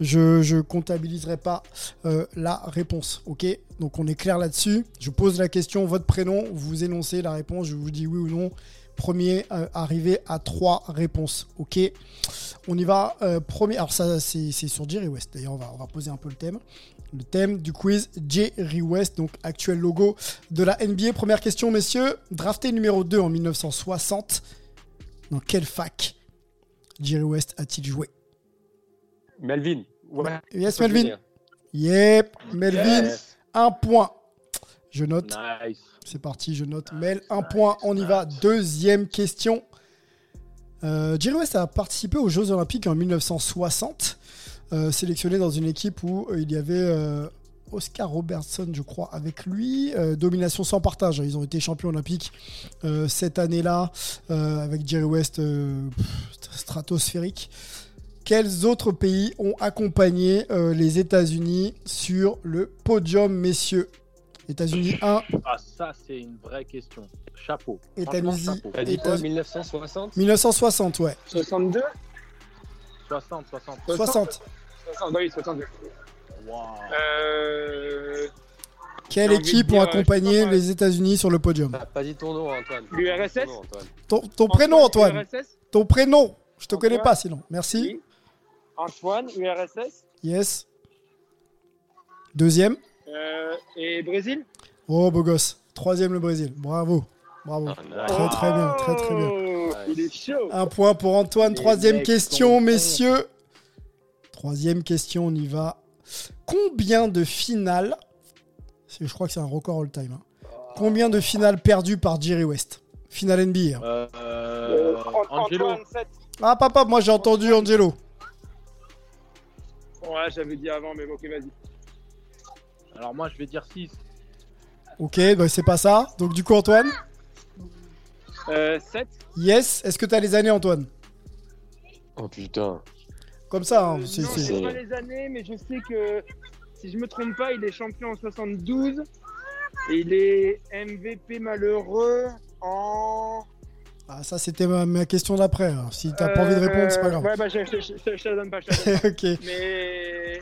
[SPEAKER 1] je ne comptabiliserai pas euh, la réponse. Ok? Donc on est clair là-dessus. Je pose la question, votre prénom, vous énoncez la réponse, je vous dis oui ou non. Premier euh, arrivé à trois réponses. Ok On y va. Euh, premier. Alors ça c'est sur Jerry West. D'ailleurs on va, on va poser un peu le thème. Le thème du quiz, Jerry West, donc actuel logo de la NBA. Première question, messieurs. Drafté numéro 2 en 1960, dans quelle fac Jerry West a-t-il joué
[SPEAKER 3] Melvin. Ouais.
[SPEAKER 1] Yes, Melvin. Yep, Melvin,
[SPEAKER 2] Yes.
[SPEAKER 1] un point. Je note.
[SPEAKER 2] Nice.
[SPEAKER 1] C'est parti, je note. Mel, un point. On y va. Deuxième question. Euh, Jerry West a participé aux Jeux Olympiques en 1960, euh, sélectionné dans une équipe où euh, il y avait euh, Oscar Robertson, je crois, avec lui. Domination sans partage. Ils ont été champions olympiques cette année-là, avec Jerry West stratosphérique. Quels autres pays ont accompagné les États-Unis sur le podium, messieurs? États-Unis 1,
[SPEAKER 2] Ah, ça, c'est une vraie question. Chapeau. Chapeau.
[SPEAKER 3] T'as dit quoi,
[SPEAKER 1] États-
[SPEAKER 3] 1960
[SPEAKER 1] 1960, ouais.
[SPEAKER 4] 62
[SPEAKER 2] 60, 60.
[SPEAKER 1] 60.
[SPEAKER 4] 60, oui, 62.
[SPEAKER 2] Wow.
[SPEAKER 4] Euh,
[SPEAKER 1] Quelle équipe ont
[SPEAKER 4] euh,
[SPEAKER 1] accompagné
[SPEAKER 4] pas,
[SPEAKER 1] les États-Unis sur le podium?
[SPEAKER 3] T'as pas dit ton nom, Antoine.
[SPEAKER 4] L'URSS
[SPEAKER 3] Ton Antoine.
[SPEAKER 1] ton, ton prénom, Antoine.
[SPEAKER 4] URSS
[SPEAKER 1] Ton prénom. Je te
[SPEAKER 4] Antoine.
[SPEAKER 1] connais pas sinon. Merci.
[SPEAKER 4] Oui. Antoine, URSS.
[SPEAKER 1] Yes. Deuxième.
[SPEAKER 4] Euh, et Brésil?
[SPEAKER 1] Oh, beau gosse. Troisième, le Brésil. Bravo. Bravo.
[SPEAKER 3] Ah,
[SPEAKER 1] Très, très bien. Très, très bien.
[SPEAKER 4] Oh, Il est chaud.
[SPEAKER 1] Un point pour Antoine. Troisième question, messieurs. Troisième question, on y va. Combien de finales Je crois que c'est un record all-time. hein. Combien de finales perdues par Jerry West? Finale NBA. hein.
[SPEAKER 2] Euh,
[SPEAKER 4] Euh, An-
[SPEAKER 2] Angelo.
[SPEAKER 4] Antoine, 7.
[SPEAKER 1] Ah, papa, moi j'ai entendu Angelo.
[SPEAKER 4] Ouais, j'avais dit avant, mais bon, ok, vas-y.
[SPEAKER 2] Alors moi, je vais dire 6.
[SPEAKER 1] Ok, bah c'est pas ça. Donc du coup, Antoine
[SPEAKER 4] Euh, 7.
[SPEAKER 1] Yes. Est-ce que tu as les années, Antoine?
[SPEAKER 3] Oh putain.
[SPEAKER 1] Comme ça, hein,
[SPEAKER 4] Euh,
[SPEAKER 1] c'est-
[SPEAKER 4] non,
[SPEAKER 1] c'est-
[SPEAKER 4] je sais pas les années, mais je sais que si je me trompe pas, il est champion en 72 et il est MVP malheureux en.
[SPEAKER 1] Ah, ça, c'était ma, ma question d'après. alors. Si t'as pas envie de répondre, c'est pas grave.
[SPEAKER 4] Ouais, bah je, je, je, je- je te la donne pas. Je te la donne pas.
[SPEAKER 1] ok.
[SPEAKER 4] Mais euh,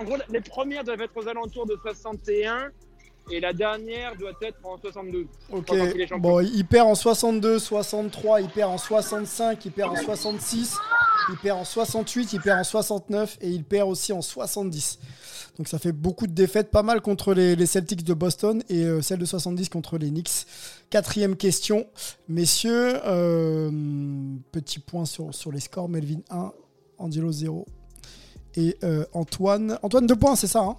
[SPEAKER 4] en gros, les premières doivent être aux alentours de 61 et la dernière doit être en 72.
[SPEAKER 1] Ok. Bon, il perd en 62, 63, il perd en 65, il perd en 66, il perd en 68, il perd en 69 et il perd aussi en 70. Donc ça fait beaucoup de défaites, pas mal contre les, les Celtics de Boston et euh, celle de 70 contre les Knicks. Quatrième question, messieurs, euh, petit point sur, sur les scores. Melvin 1, Angelo 0 et euh, Antoine. Antoine 2 points, c'est ça hein?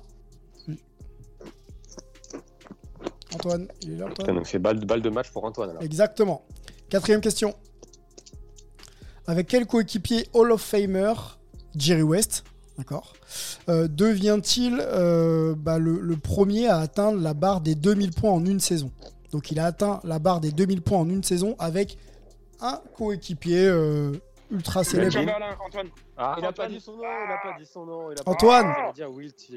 [SPEAKER 1] Antoine, il est là Antoine?
[SPEAKER 3] Putain, donc c'est balle, balle de match pour Antoine alors.
[SPEAKER 1] Exactement. Quatrième question. Avec quel coéquipier Hall of Famer Jerry West d'accord, euh, devient-il euh, bah, le, le premier à atteindre la barre des 2000 points en une saison? Donc il a atteint la barre des 2000 points en une saison avec un coéquipier euh, ultra célèbre.
[SPEAKER 4] Chamberlain, Antoine.
[SPEAKER 3] Ah, il a
[SPEAKER 4] Antoine.
[SPEAKER 3] pas dit son nom, il a pas dit son nom. il a pas-
[SPEAKER 1] Antoine.
[SPEAKER 3] J'allais dire Wilt,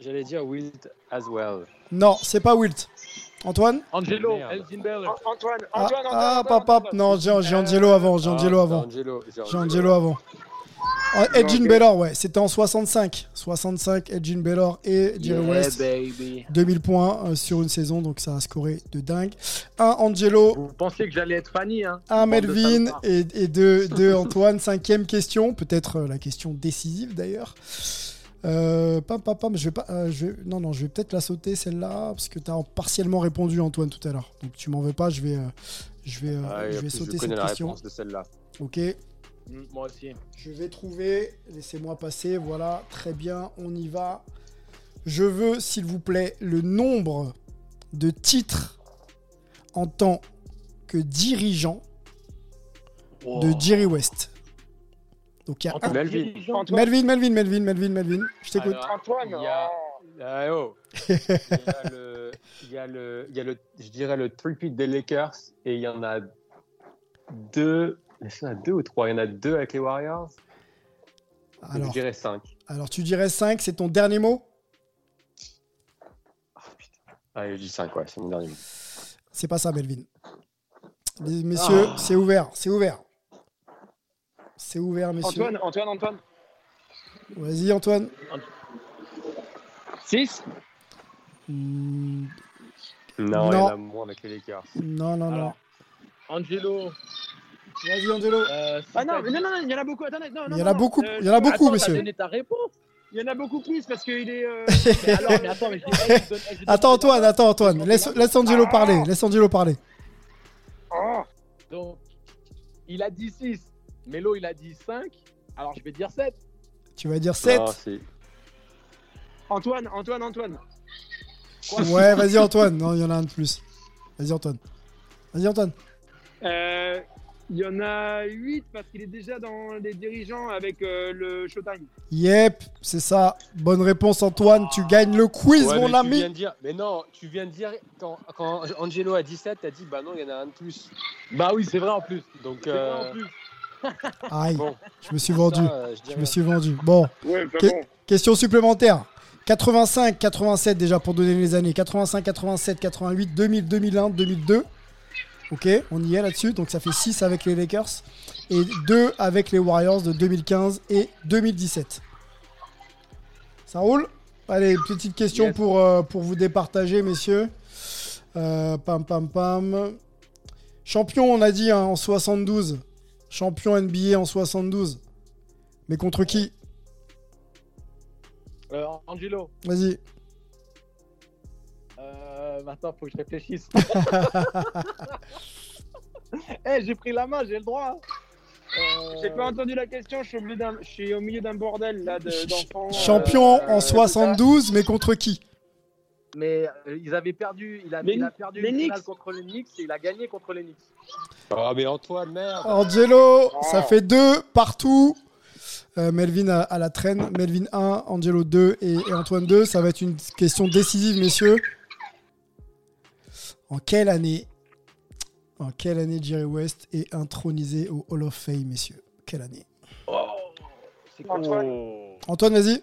[SPEAKER 3] j'allais dire Wilt as well.
[SPEAKER 1] Non, c'est pas Wilt. Antoine
[SPEAKER 2] Angelo,
[SPEAKER 3] Merde.
[SPEAKER 2] Elginberg.
[SPEAKER 4] An- Antoine,
[SPEAKER 1] Ah,
[SPEAKER 4] Antoine, Antoine.
[SPEAKER 1] ah,
[SPEAKER 4] Antoine,
[SPEAKER 1] papa,
[SPEAKER 4] Antoine.
[SPEAKER 1] non, j'ai Angelo avant, j'ai Angelo
[SPEAKER 3] Ah,
[SPEAKER 1] avant.
[SPEAKER 3] J'ai
[SPEAKER 1] Angelo avant. Ah, Edgin
[SPEAKER 4] ok.
[SPEAKER 1] Baylor, ouais, c'était en 65. 65, Edgin Baylor et Jerry
[SPEAKER 2] Yeah,
[SPEAKER 1] West.
[SPEAKER 2] baby.
[SPEAKER 1] 2000 points euh, sur une saison, donc ça a scoré de dingue. Un Angelo,
[SPEAKER 2] Vous pensiez que j'allais être Fanny, hein
[SPEAKER 1] un
[SPEAKER 2] de
[SPEAKER 1] Melvin et, et deux, deux Antoine. Cinquième question, peut-être euh, la question décisive d'ailleurs. Euh, pam, pam, pam, je vais pas, euh, je vais- non, non, je vais peut-être la sauter celle-là parce que tu as partiellement répondu Antoine tout à l'heure. Donc tu m'en veux pas, je vais, euh, je vais, euh,
[SPEAKER 3] Ah,
[SPEAKER 1] je vais sauter cette
[SPEAKER 3] la
[SPEAKER 1] question.
[SPEAKER 3] réponse de celle-là.
[SPEAKER 1] Ok,
[SPEAKER 2] Mm, Moi aussi.
[SPEAKER 1] je vais trouver. Laissez-moi passer. Voilà, très bien, on y va. Je veux, s'il vous plaît, le nombre de titres en tant que dirigeant de Jerry West. Donc il y a un-
[SPEAKER 3] Melvin.
[SPEAKER 4] Antoine.
[SPEAKER 1] Melvin, Melvin, Melvin, Melvin, Melvin. Je t'écoute.
[SPEAKER 4] Antoine.
[SPEAKER 3] Il y a, Ah, oh. il y a le, il y a le, il y a le, je dirais le three-peat des Lakers et il y en a deux, est-ce qu'il y en a deux ou trois Il y en a deux avec les Warriors.
[SPEAKER 1] Alors,
[SPEAKER 3] je dirais cinq.
[SPEAKER 1] alors tu dirais 5, c'est ton dernier mot?
[SPEAKER 3] Allez, je dis cinq, ouais, c'est mon dernier mot.
[SPEAKER 1] C'est pas ça, Melvin. Les- messieurs, c'est ouvert, c'est ouvert. C'est ouvert, messieurs.
[SPEAKER 4] Antoine, Antoine, Antoine.
[SPEAKER 1] Vas-y, Antoine.
[SPEAKER 4] 6
[SPEAKER 1] Hmm,
[SPEAKER 3] Non, il y
[SPEAKER 1] Non.
[SPEAKER 3] en a moins avec les Lakers.
[SPEAKER 1] non, non, non.
[SPEAKER 2] Angelo.
[SPEAKER 1] Vas-y, Angelo.
[SPEAKER 2] euh,
[SPEAKER 4] Ah non, mais non, non, non, il y en a beaucoup. Attendez, non,
[SPEAKER 1] Il
[SPEAKER 4] non,
[SPEAKER 1] y en a beaucoup,
[SPEAKER 4] euh,
[SPEAKER 1] il y en a beaucoup, messieurs.
[SPEAKER 2] ta réponse.
[SPEAKER 4] Il y en a beaucoup plus parce qu'il est. euh,
[SPEAKER 2] Mais alors, mais attends, mais je dis- je donne- je donne-
[SPEAKER 1] Attends, Antoine, attends, Antoine. Laisse, laisse Angelo parler. Laisse Angelo parler.
[SPEAKER 4] oh,
[SPEAKER 2] Donc, il a dit 6. Melo, il a dit 5. Alors, je vais dire 7.
[SPEAKER 1] Tu vas dire 7
[SPEAKER 3] Non, c'est-
[SPEAKER 4] Antoine, Antoine, Antoine.
[SPEAKER 1] Ouais, vas-y Antoine. Non, il y en a un de plus. Vas-y Antoine. Vas-y Antoine.
[SPEAKER 4] Euh, Il y en a 8 parce qu'il est déjà dans les dirigeants avec euh, le Showtime.
[SPEAKER 1] Yep, c'est ça. Bonne réponse Antoine. Tu gagnes le quiz,
[SPEAKER 3] Ouais,
[SPEAKER 1] mon
[SPEAKER 3] mais tu
[SPEAKER 1] ami.
[SPEAKER 3] viens de dire- mais non, tu viens de dire, quand, quand Angelo a 17, t'as dit, bah non, il y en a un de plus.
[SPEAKER 2] Bah oui, c'est vrai en plus.
[SPEAKER 3] Donc,
[SPEAKER 2] vrai
[SPEAKER 3] euh,
[SPEAKER 2] en plus.
[SPEAKER 1] Aïe,
[SPEAKER 3] Bon.
[SPEAKER 1] je me suis vendu.
[SPEAKER 3] Ça, euh, je
[SPEAKER 1] me suis vendu. Bon.
[SPEAKER 4] Ouais,
[SPEAKER 1] Que-
[SPEAKER 4] bon.
[SPEAKER 1] Question supplémentaire. 85, 87 déjà pour donner les années. 85, 87, 88, 2000, 2001, 2002. Ok, on y est là-dessus. Donc ça fait 6 avec les Lakers et 2 avec les Warriors de 2015 et 2017. Ça roule? Allez, petite question
[SPEAKER 2] Yes.
[SPEAKER 1] pour, euh, pour vous départager, messieurs. Euh, pam, pam, pam. Champion, on a dit, hein, en 72. Champion NBA en 72. Mais contre qui?
[SPEAKER 2] Euh, Angelo.
[SPEAKER 1] Vas-y.
[SPEAKER 2] Euh, attends, faut que je réfléchisse. Eh, j'ai pris la main, j'ai le droit. Euh,
[SPEAKER 4] J'ai pas entendu la question, je suis, au milieu d'un- je suis au milieu d'un bordel là de-.
[SPEAKER 1] Champion
[SPEAKER 4] euh,
[SPEAKER 1] en 72, mais contre qui?
[SPEAKER 2] Mais euh, ils avaient perdu. Il a,
[SPEAKER 4] Les-
[SPEAKER 2] il a perdu
[SPEAKER 4] les
[SPEAKER 2] finale contre les Knicks et il a gagné contre les Knicks.
[SPEAKER 3] Oh, mais Antoine, merde.
[SPEAKER 1] Angelo,
[SPEAKER 4] Oh.
[SPEAKER 1] ça fait 2 partout. Euh, Melvin à, à la traîne. Melvin 1, Angelo 2 et, et Antoine 2. Ça va être une question décisive, messieurs. En quelle année En quelle année Jerry West est intronisé au Hall of Fame, messieurs? Quelle année?
[SPEAKER 2] C'est
[SPEAKER 4] Antoine?
[SPEAKER 2] Oh.
[SPEAKER 1] Antoine, vas-y.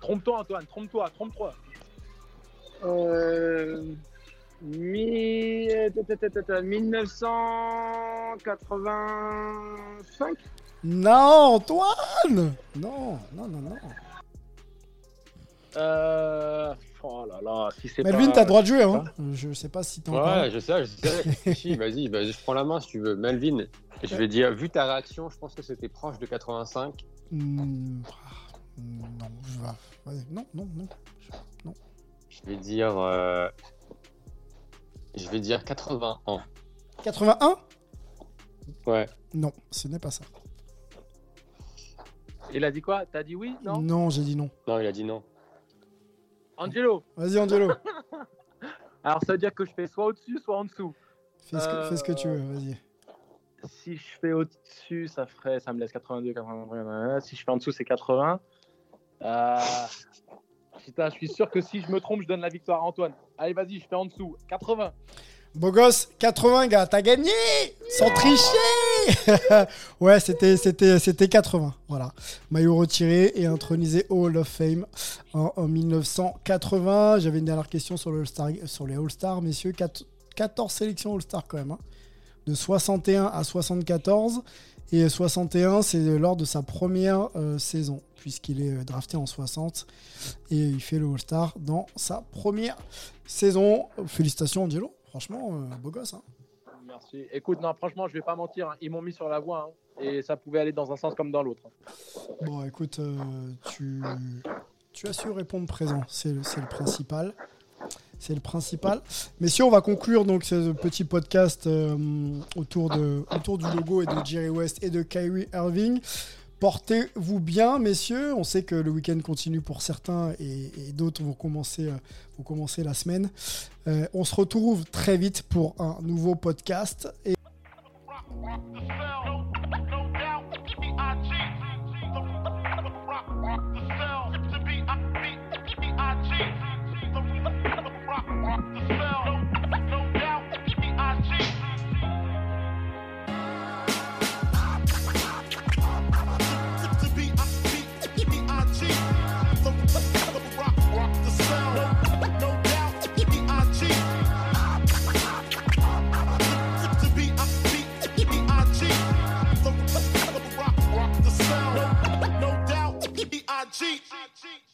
[SPEAKER 2] Trompe-toi, Antoine, trompe-toi, trompe-toi.
[SPEAKER 4] Euh, mi- ta- ta- ta- ta- 1985
[SPEAKER 1] Non, Antoine Non, non, non, non.
[SPEAKER 2] Euh... Oh là là, si c'est
[SPEAKER 1] Melvin,
[SPEAKER 2] pas-
[SPEAKER 1] t'as le droit de jouer. Hein je sais pas si encore.
[SPEAKER 3] Ouais, je sais, je sais. si, vas-y, vas-y, je prends la main si tu veux. Melvin, je vais dire, vu ta réaction, je pense que c'était proche de 85.
[SPEAKER 1] Hmm, ah, non, je vais- non, non, non. Non.
[SPEAKER 3] Je vais dire. euh, Je vais dire 81.
[SPEAKER 1] 81
[SPEAKER 3] Ouais.
[SPEAKER 1] Non, ce n'est pas ça.
[SPEAKER 2] Il a dit quoi? T'as dit oui? Non?
[SPEAKER 1] Non, j'ai dit non.
[SPEAKER 3] Non, il a dit non.
[SPEAKER 2] Angelo
[SPEAKER 1] Vas-y, Angelo.
[SPEAKER 2] Alors ça veut dire que je fais soit au-dessus, soit en dessous.
[SPEAKER 1] Fais ce, que, fais ce que tu veux,
[SPEAKER 2] Euh,
[SPEAKER 1] vas-y.
[SPEAKER 2] Si je fais au-dessus, ça ferait, ça me laisse 82, 83. Si je fais en dessous, c'est 80. Euh... Putain, je suis sûr que si je me trompe, je donne la victoire à Antoine. Allez, vas-y, je fais en dessous. 80.
[SPEAKER 1] Beau gosse, 80, gars, t'as gagné Sans tricher Ouais, c'était, c'était, c'était 80. Voilà. Maillot retiré et intronisé au Hall of Fame en, en 1980. J'avais une dernière question sur, le All-Star- sur les All-Stars, messieurs. Quat- 14 sélections All-Star quand même. hein. De 61 à 74. Et 61, c'est lors de sa première euh, saison, puisqu'il est euh, drafté en 60. Et il fait le All-Star dans sa première saison. Félicitations, Angelo. Franchement, euh, beau gosse. hein.
[SPEAKER 2] Merci. Écoute, non, franchement, je vais pas mentir. hein. Ils m'ont mis sur la voie. hein. Et ça pouvait aller dans un sens comme dans l'autre.
[SPEAKER 1] Bon, écoute, euh, tu, as su répondre présent. C'est le, principal. C'est le principal. Messieurs, on va conclure donc ce petit podcast euh, autour, autour du logo et de Jerry West et de Kyrie Irving. Portez-vous bien, messieurs. On sait que le week-end continue pour certains et, d'autres vont commencer, euh, vont commencer la semaine. Euh, on se retrouve très vite pour un nouveau podcast.
[SPEAKER 8] No doubt, B.I.G.